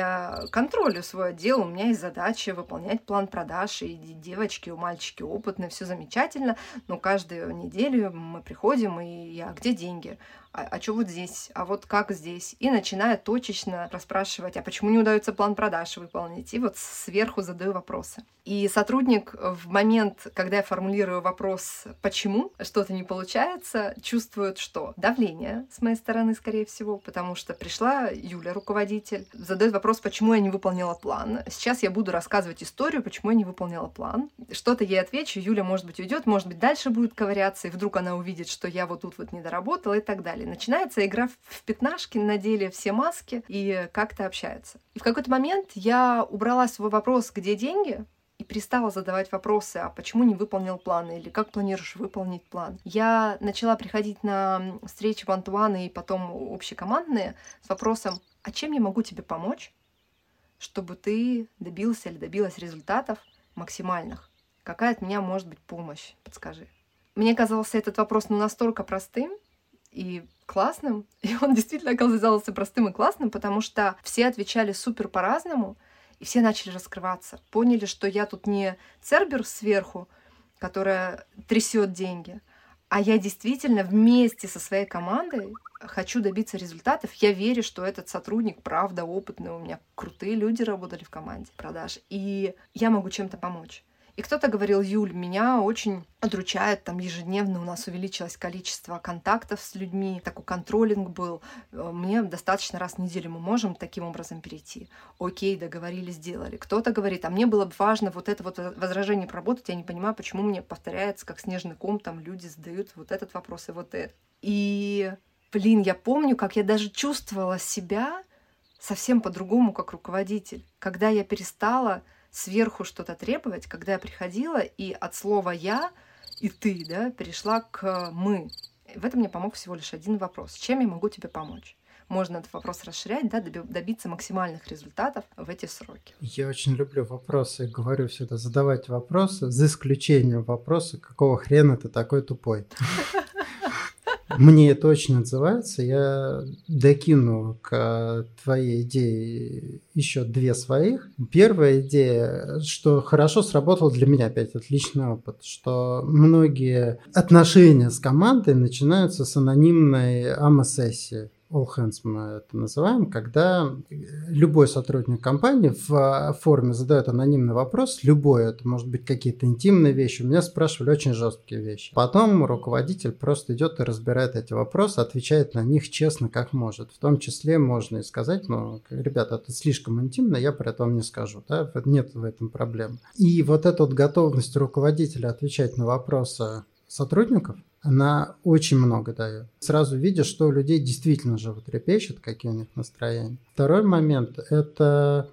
контролю свой отдел, у меня есть задача выполнять план продаж, и девочки, у мальчики опытные, все замечательно, но каждую неделю мы приходим, и я, где деньги? А, а что вот здесь, а вот как здесь, и начинаю точечно расспрашивать, а почему не удается план продаж выполнить, и вот сверху задаю вопросы. И сотрудник в момент, когда я формулирую вопрос «почему?» что-то не получается, чувствует что? Давление с моей стороны, скорее всего, потому что пришла Юля, руководитель, задает вопрос, почему я не выполнила план. Сейчас я буду рассказывать историю, почему я не выполнила план. Что-то ей отвечу, Юля, может быть, уйдет, может быть, дальше будет ковыряться, и вдруг она увидит, что я вот тут вот не доработала и так далее. Начинается игра в пятнашки, надели все маски и как-то общаются. И в какой-то момент я убрала свой вопрос «где деньги?» и перестала задавать вопросы, а почему не выполнил план или как планируешь выполнить план. Я начала приходить на встречи в Антуаны и потом общекомандные с вопросом, а чем я могу тебе помочь, чтобы ты добился или добилась результатов максимальных? Какая от меня может быть помощь? Подскажи. Мне казался этот вопрос ну настолько простым, и классным. И он действительно оказался простым и классным, потому что все отвечали супер по-разному, и все начали раскрываться. Поняли, что я тут не Цербер сверху, которая трясет деньги, а я действительно вместе со своей командой хочу добиться результатов. Я верю, что этот сотрудник, правда, опытный, у меня крутые люди работали в команде продаж, и я могу чем-то помочь. И кто-то говорил, Юль, меня очень удручает, там ежедневно у нас увеличилось количество контактов с людьми, такой контролинг был, э, мне достаточно раз в неделю мы можем таким образом перейти. Окей, договорились, сделали. Кто-то говорит, а мне было бы важно вот это вот возражение проработать, я не понимаю, почему мне повторяется, как снежный ком, там люди задают вот этот вопрос и вот этот. И, блин, я помню, как я даже чувствовала себя совсем по-другому, как руководитель, когда я перестала сверху что-то требовать, когда я приходила и от слова «я» и «ты» да, перешла к «мы». В этом мне помог всего лишь один вопрос. Чем я могу тебе помочь? Можно этот вопрос расширять, да, добиться максимальных результатов в эти сроки. Я очень люблю вопросы, говорю всегда, задавать вопросы, за исключением вопроса, какого хрена ты такой тупой. Мне это очень отзывается. Я докину к твоей идее еще две своих. Первая идея, что хорошо сработал для меня опять отличный опыт, что многие отношения с командой начинаются с анонимной АМА-сессии all hands мы это называем, когда любой сотрудник компании в форме задает анонимный вопрос, любой, это может быть какие-то интимные вещи, у меня спрашивали очень жесткие вещи. Потом руководитель просто идет и разбирает эти вопросы, отвечает на них честно, как может. В том числе можно и сказать, ну, ребята, это слишком интимно, я про это вам не скажу, да, нет в этом проблем. И вот эта вот готовность руководителя отвечать на вопросы сотрудников, она очень много дает. Сразу видишь, что у людей действительно животрепещет, какие у них настроения. Второй момент – это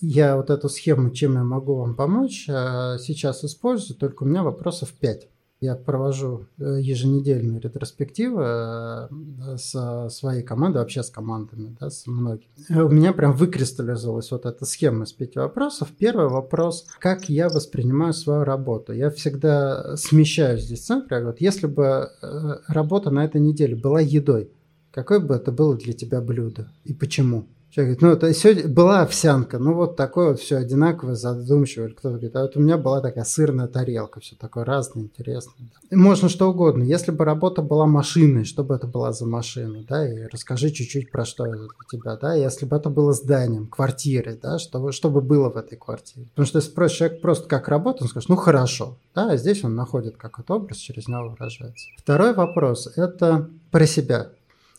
я вот эту схему, чем я могу вам помочь, а, сейчас использую, только у меня вопросов 5. Я провожу э, еженедельные ретроспективы э, с своей командой, вообще с командами, да, с многими. У меня прям выкристаллизовалась вот эта схема из пяти вопросов. Первый вопрос, как я воспринимаю свою работу. Я всегда смещаю здесь центр. Я говорю, если бы э, работа на этой неделе была едой, какое бы это было для тебя блюдо и почему? Человек говорит, ну, это сегодня была овсянка, ну, вот такое вот все одинаковое, задумчивое. Кто-то говорит, а вот у меня была такая сырная тарелка, все такое разное, интересное. Можно что угодно. Если бы работа была машиной, что бы это была за машина, да, и расскажи чуть-чуть про что это для тебя, да. Если бы это было зданием, квартирой, да, что, что бы было в этой квартире. Потому что если спросишь человек просто как работает, он скажет, ну, хорошо, да, а здесь он находит какой-то образ, через него выражается. Второй вопрос – это про себя.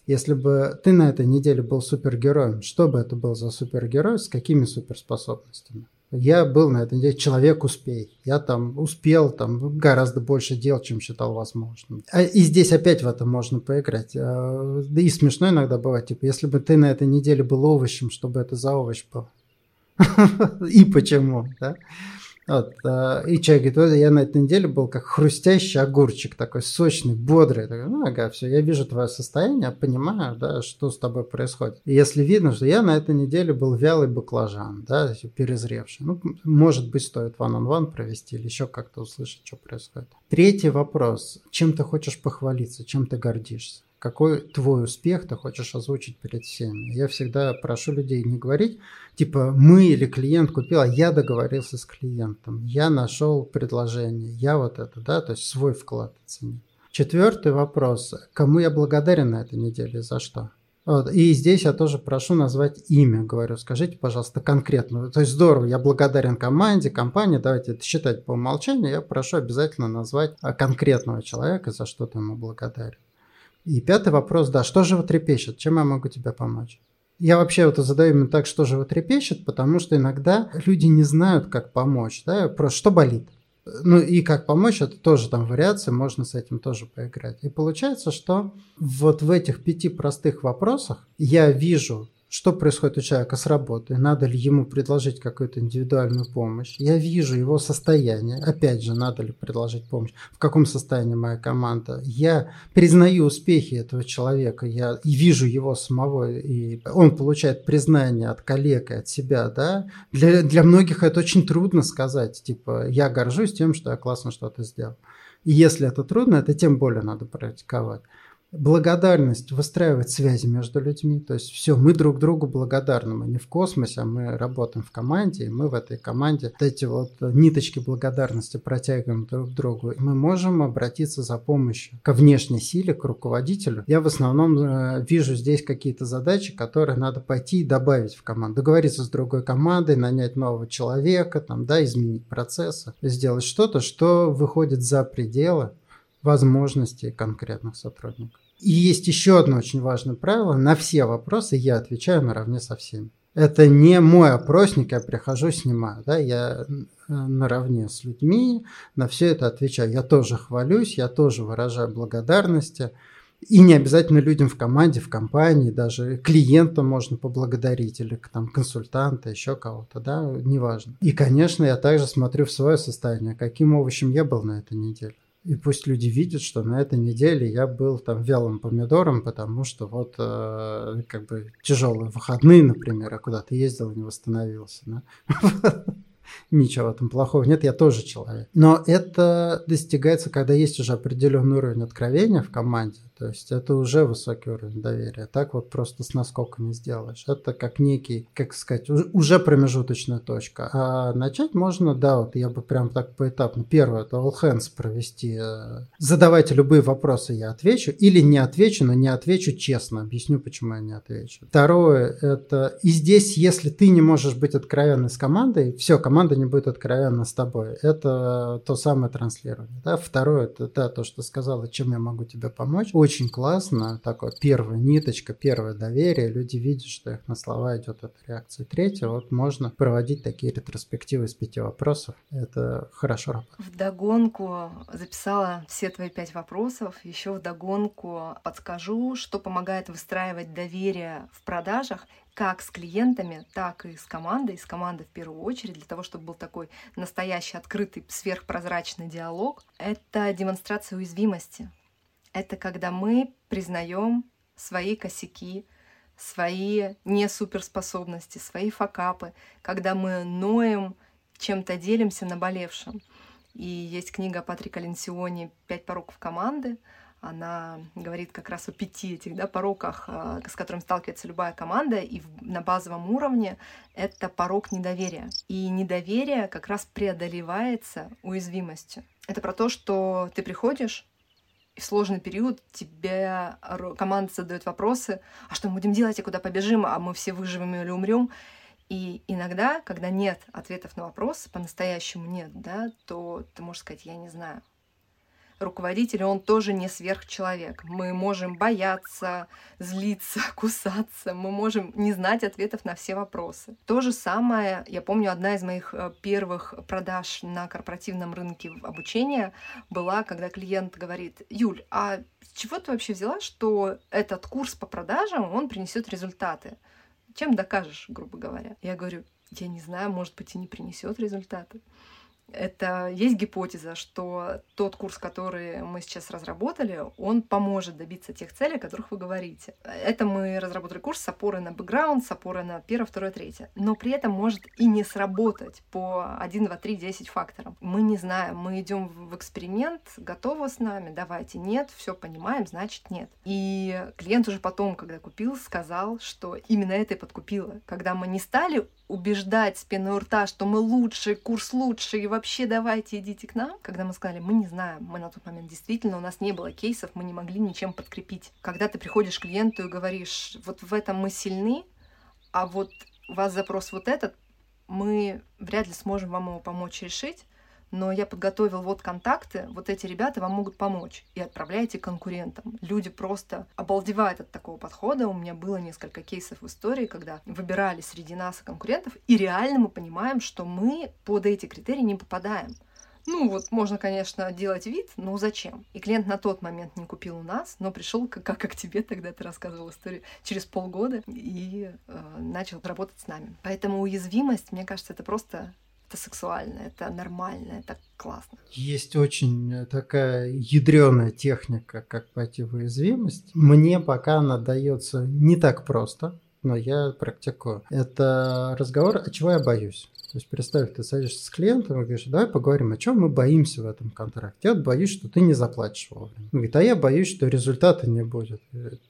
Если бы ты на этой неделе был супергероем, что бы это был за супергерой, с какими суперспособностями? Я был на этой неделе человек-успей. Я там успел там гораздо больше дел, чем считал возможным. А, и здесь опять в это можно поиграть. А, да и смешно иногда бывает. Типа, если бы ты на этой неделе был овощем, чтобы это за овощ был? И почему, да? Вот, э, и человек говорит, я на этой неделе был как хрустящий огурчик, такой сочный, бодрый. Такой, ну, ага, все, я вижу твое состояние, понимаю, да, что с тобой происходит. И если видно, что я на этой неделе был вялый баклажан, да, перезревший, ну, может быть, стоит one-on-one провести или еще как-то услышать, что происходит. Третий вопрос. Чем ты хочешь похвалиться, чем ты гордишься? Какой твой успех ты хочешь озвучить перед всеми. Я всегда прошу людей не говорить, типа, мы или клиент купил, а я договорился с клиентом, я нашел предложение, я вот это, да, то есть свой вклад оценить. Четвертый вопрос. Кому я благодарен на этой неделе за что? Вот. И здесь я тоже прошу назвать имя, говорю, скажите, пожалуйста, конкретно. То есть здорово, я благодарен команде, компании, давайте это считать по умолчанию, я прошу обязательно назвать а, конкретного человека, за что ты ему благодарен. И пятый вопрос, да, что же вот трепещет, чем я могу тебе помочь? Я вообще вот задаю именно так, что же вот трепещет, потому что иногда люди не знают, как помочь, да, просто что болит. Ну и как помочь, это тоже там вариации, можно с этим тоже поиграть. И получается, что вот в этих пяти простых вопросах я вижу что происходит у человека с работой, надо ли ему предложить какую-то индивидуальную помощь. Я вижу его состояние, опять же, надо ли предложить помощь, в каком состоянии моя команда. Я признаю успехи этого человека, я вижу его самого, и он получает признание от коллег и от себя. Да? Для, для многих это очень трудно сказать, типа, я горжусь тем, что я классно что-то сделал. И если это трудно, это тем более надо практиковать. Благодарность выстраивает связи между людьми. То есть все, мы друг другу благодарны. Мы не в космосе, а мы работаем в команде, и мы в этой команде вот эти вот ниточки благодарности протягиваем друг к другу. И мы можем обратиться за помощью ко внешней силе, к руководителю. Я в основном э, вижу здесь какие-то задачи, которые надо пойти и добавить в команду. Договориться с другой командой, нанять нового человека, там, да, изменить процессы, сделать что-то, что выходит за пределы возможностей конкретных сотрудников. И есть еще одно очень важное правило. На все вопросы я отвечаю наравне со всеми. Это не мой опросник, я прихожу, снимаю. Да? Я э, наравне с людьми на все это отвечаю. Я тоже хвалюсь, я тоже выражаю благодарности. И не обязательно людям в команде, в компании, даже клиента можно поблагодарить или там консультанта, еще кого-то, да, неважно. И, конечно, я также смотрю в свое состояние, каким овощем я был на этой неделе. И пусть люди видят, что на этой неделе я был там вялым помидором, потому что вот э, как бы тяжелые выходные, например, я куда-то ездил и не восстановился. Да? Ничего там плохого нет, я тоже человек. Но это достигается, когда есть уже определенный уровень откровения в команде. То есть это уже высокий уровень доверия. Так вот просто с наскока не сделаешь. Это как некий, как сказать, уже промежуточная точка. А начать можно, да, вот я бы прям так поэтапно. Первое, это all hands провести. Э, задавайте любые вопросы, я отвечу. Или не отвечу, но не отвечу честно. Объясню, почему я не отвечу. Второе, это и здесь, если ты не можешь быть откровенной с командой, все, команда не будет откровенна с тобой. Это то самое транслирование. Да? Второе, это да, то, что сказала, чем я могу тебе помочь очень классно, такое первая ниточка, первое доверие, люди видят, что их на слова идет эта реакция. Третье, вот можно проводить такие ретроспективы из пяти вопросов, это хорошо работает. В догонку записала все твои пять вопросов, еще в догонку подскажу, что помогает выстраивать доверие в продажах как с клиентами, так и с командой, с командой в первую очередь, для того, чтобы был такой настоящий открытый сверхпрозрачный диалог, это демонстрация уязвимости это когда мы признаем свои косяки, свои не суперспособности, свои факапы, когда мы ноем, чем-то делимся наболевшим. И есть книга Патрика Ленсиони «Пять пороков команды». Она говорит как раз о пяти этих да, пороках, а, с которыми сталкивается любая команда, и на базовом уровне это порог недоверия. И недоверие как раз преодолевается уязвимостью. Это про то, что ты приходишь, в сложный период тебе команда задает вопросы, а что мы будем делать и куда побежим, а мы все выживем или умрем. И иногда, когда нет ответов на вопрос, по-настоящему нет, да, то ты можешь сказать, я не знаю, руководитель, он тоже не сверхчеловек. Мы можем бояться, злиться, кусаться, мы можем не знать ответов на все вопросы. То же самое, я помню, одна из моих э, первых продаж на корпоративном рынке обучения была, когда клиент говорит, Юль, а с чего ты вообще взяла, что этот курс по продажам, он принесет результаты? Чем докажешь, грубо говоря? Я говорю, я не знаю, может быть, и не принесет результаты это есть гипотеза, что тот курс, который мы сейчас разработали, он поможет добиться тех целей, о которых вы говорите. Это мы разработали курс с опорой на бэкграунд, с опорой на первое, второе, третье. Но при этом может и не сработать по 1, 2, 3, 10 факторам. Мы не знаем, мы идем в эксперимент, готово с нами, давайте, нет, все понимаем, значит нет. И клиент уже потом, когда купил, сказал, что именно это и подкупило. Когда мы не стали убеждать с пеной рта, что мы лучший, курс лучший, и вообще давайте идите к нам. Когда мы сказали, мы не знаем, мы на тот момент действительно, у нас не было кейсов, мы не могли ничем подкрепить. Когда ты приходишь к клиенту и говоришь, вот в этом мы сильны, а вот у вас запрос вот этот, мы вряд ли сможем вам его помочь решить, но я подготовил вот контакты, вот эти ребята вам могут помочь. И отправляйте конкурентам. Люди просто обалдевают от такого подхода. У меня было несколько кейсов в истории, когда выбирали среди нас конкурентов, и реально мы понимаем, что мы под эти критерии не попадаем. Ну вот, можно, конечно, делать вид, но зачем? И клиент на тот момент не купил у нас, но пришел, как, как, тебе тогда ты рассказывал историю, через полгода и э, начал работать с нами. Поэтому уязвимость, мне кажется, это просто это сексуально, это нормально, это классно. Есть очень э, такая ядреная техника, как пойти в уязвимость. Мне пока она дается не так просто, но я практикую. Это разговор, а чего я боюсь. Есть представь, ты садишься с клиентом и говоришь, давай поговорим, о чем мы боимся в этом контракте. Я боюсь, что ты не заплатишь вовремя. Он говорит, а я боюсь, что результата не будет.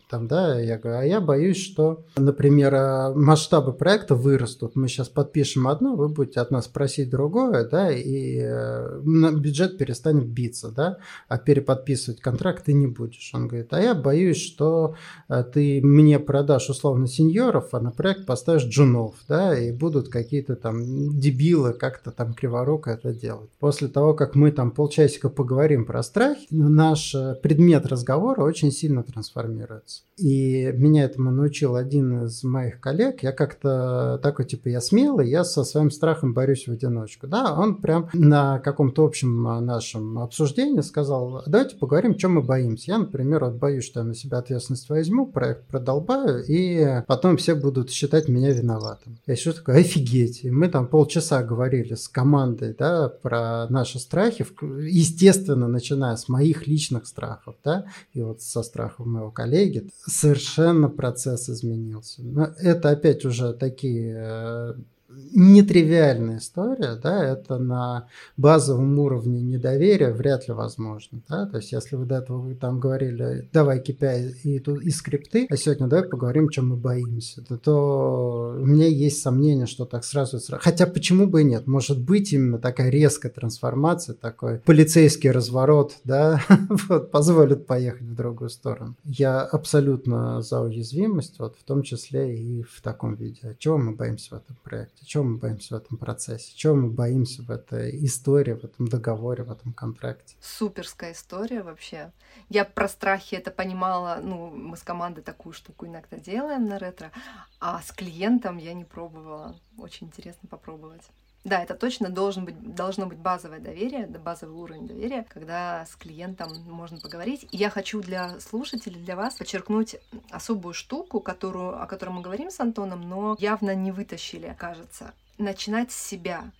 Там, да, я говорю, а я боюсь, что, например, а, масштабы проекта вырастут. Мы сейчас подпишем одно, вы будете от нас просить другое, да, и э, бюджет перестанет биться, да, а переподписывать контракт ты не будешь. Он говорит, а я боюсь, что э, ты мне продашь условно сеньоров, а на проект поставишь джунов, да, и будут какие-то там дебилы как-то там криворуко это делать. После того, как мы там полчасика поговорим про страх, наш э, предмет разговора очень сильно трансформируется. И меня этому научил один из моих коллег. Я как-то такой, типа, я смелый, я со своим страхом борюсь в одиночку. Да, он прям на каком-то общем а, нашем обсуждении сказал, давайте поговорим, чем мы боимся. Я, например, вот боюсь, что я на себя ответственность возьму, проект продолбаю, и потом все будут считать меня виноватым. Я что такое, офигеть. И мы там полчаса говорили с командой, да, про наши страхи, естественно, начиная с моих личных страхов, да, и вот со страхов моего коллеги, совершенно процесс изменился. Но это опять уже такие э, нетривиальная история, да, это на базовом уровне недоверия вряд ли возможно, да, то есть если вы до этого вы там говорили, давай KPI и, и скрипты, а сегодня давай поговорим, чем мы боимся, то, то у меня есть сомнение, что так сразу, сразу, хотя почему бы и нет, может быть именно такая резкая трансформация, такой полицейский разворот, да, вот, позволит поехать в другую сторону. Я абсолютно за уязвимость, вот в том числе и в таком виде. Чего мы боимся в этом проекте? Чего мы боимся в этом процессе? Чего мы боимся в этой истории, в этом договоре, в этом контракте? Суперская история вообще. Я про страхи это понимала, ну, мы с командой такую штуку иногда делаем на ретро, а с клиентом я не пробовала. Очень интересно попробовать. Да, это точно должен быть, должно быть базовое доверие, базовый уровень доверия, когда с клиентом можно поговорить. И я хочу для слушателей, для вас подчеркнуть особую штуку, которую, о которой мы говорим с Антоном, но явно не вытащили, кажется. Начинать с себя.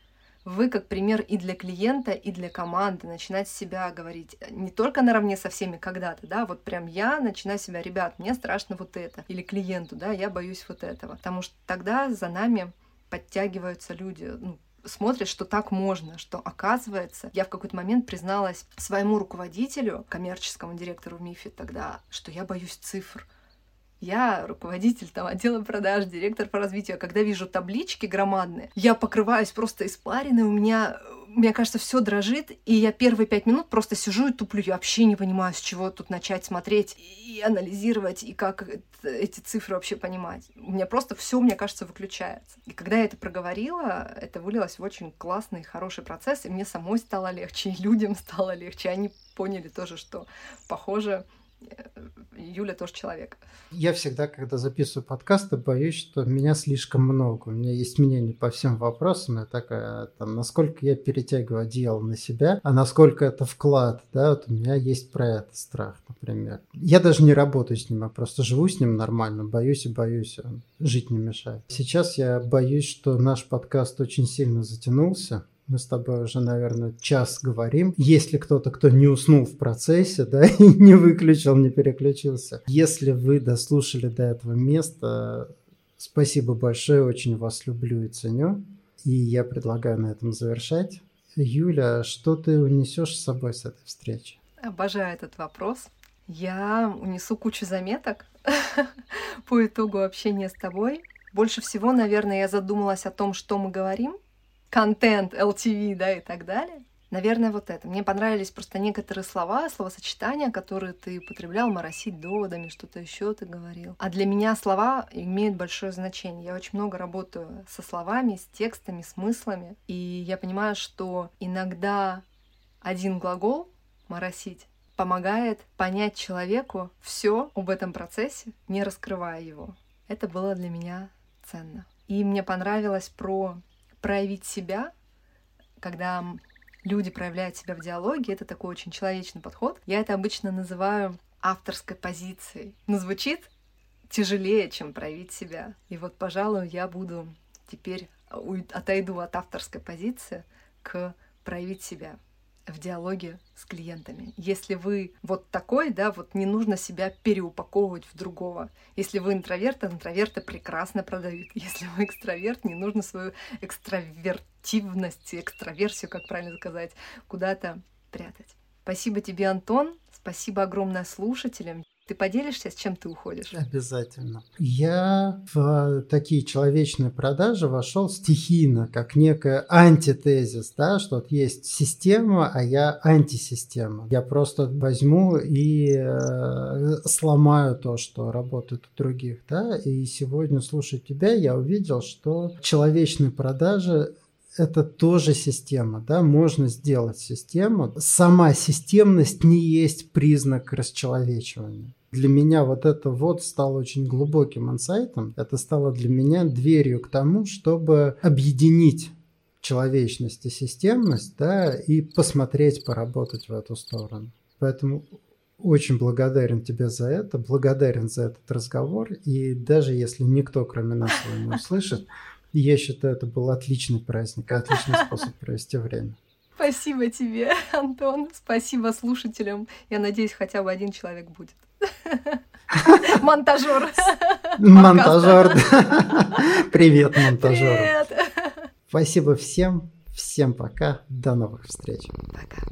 Вы как пример и для клиента, и для команды начинать себя говорить не только наравне со всеми когда-то, да, вот прям я начинаю себя, ребят, мне страшно вот это, или клиенту, да, я боюсь вот этого, потому что тогда за нами подтягиваются люди, ну, смотришь, что так можно, что оказывается, я в какой-то момент призналась своему руководителю, коммерческому директору МИФИ тогда, что я боюсь цифр. Я руководитель там отдела продаж, директор по развитию. А когда вижу таблички громадные, я покрываюсь просто испариной, у меня мне кажется, все дрожит, и я первые пять минут просто сижу и туплю. Я вообще не понимаю, с чего тут начать смотреть и анализировать, и как эти цифры вообще понимать. У меня просто все, мне кажется, выключается. И когда я это проговорила, это вылилось в очень классный, хороший процесс, и мне самой стало легче, и людям стало легче. Они поняли тоже, что, похоже, Юля тоже человек. Я всегда, когда записываю подкасты, боюсь, что меня слишком много. У меня есть мнение по всем вопросам. Я такая, там, насколько я перетягиваю одеяло на себя, а насколько это вклад. Да, вот у меня есть про это страх, например. Я даже не работаю с ним, а просто живу с ним нормально. Боюсь и боюсь. Жить не мешает. Сейчас я боюсь, что наш подкаст очень сильно затянулся мы с тобой уже, наверное, час говорим. Если кто-то, кто не уснул в процессе, да, и не выключил, не переключился. Если вы дослушали до этого места, спасибо большое, очень вас люблю и ценю. И я предлагаю на этом завершать. Юля, что ты унесешь с собой с этой встречи? Обожаю этот вопрос. Я унесу кучу заметок по итогу общения с тобой. Больше всего, наверное, я задумалась о том, что мы говорим, контент, LTV, да, и так далее. Наверное, вот это. Мне понравились просто некоторые слова, словосочетания, которые ты употреблял, моросить доводами, что-то еще ты говорил. А для меня слова имеют большое значение. Я очень много работаю со словами, с текстами, смыслами. И я понимаю, что иногда один глагол моросить помогает понять человеку все об этом процессе, не раскрывая его. Это было для меня ценно. И мне понравилось про проявить себя, когда люди проявляют себя в диалоге, это такой очень человечный подход. Я это обычно называю авторской позицией. Но звучит тяжелее, чем проявить себя. И вот, пожалуй, я буду теперь отойду от авторской позиции к проявить себя. В диалоге с клиентами. Если вы вот такой, да, вот не нужно себя переупаковывать в другого. Если вы интроверт, интроверты прекрасно продают. Если вы экстраверт, не нужно свою экстравертивность, экстраверсию, как правильно сказать, куда-то прятать. Спасибо тебе, Антон. Спасибо огромное слушателям. Ты поделишься, с чем ты уходишь? Обязательно. Я в такие человечные продажи вошел стихийно, как некая антитезис, да, что вот есть система, а я антисистема. Я просто возьму и э, сломаю то, что работает у других, да, и сегодня, слушая тебя, я увидел, что человечные продажи это тоже система, да, можно сделать систему. Сама системность не есть признак расчеловечивания. Для меня вот это вот стало очень глубоким инсайтом. Это стало для меня дверью к тому, чтобы объединить человечность и системность, да, и посмотреть, поработать в эту сторону. Поэтому очень благодарен тебе за это, благодарен за этот разговор. И даже если никто, кроме нас, его не услышит, я считаю, это был отличный праздник, отличный способ провести время. Спасибо тебе, Антон. Спасибо слушателям. Я надеюсь, хотя бы один человек будет. Монтажер. Монтажер. Привет, монтажер. Привет. Спасибо всем. Всем пока. До новых встреч. Пока.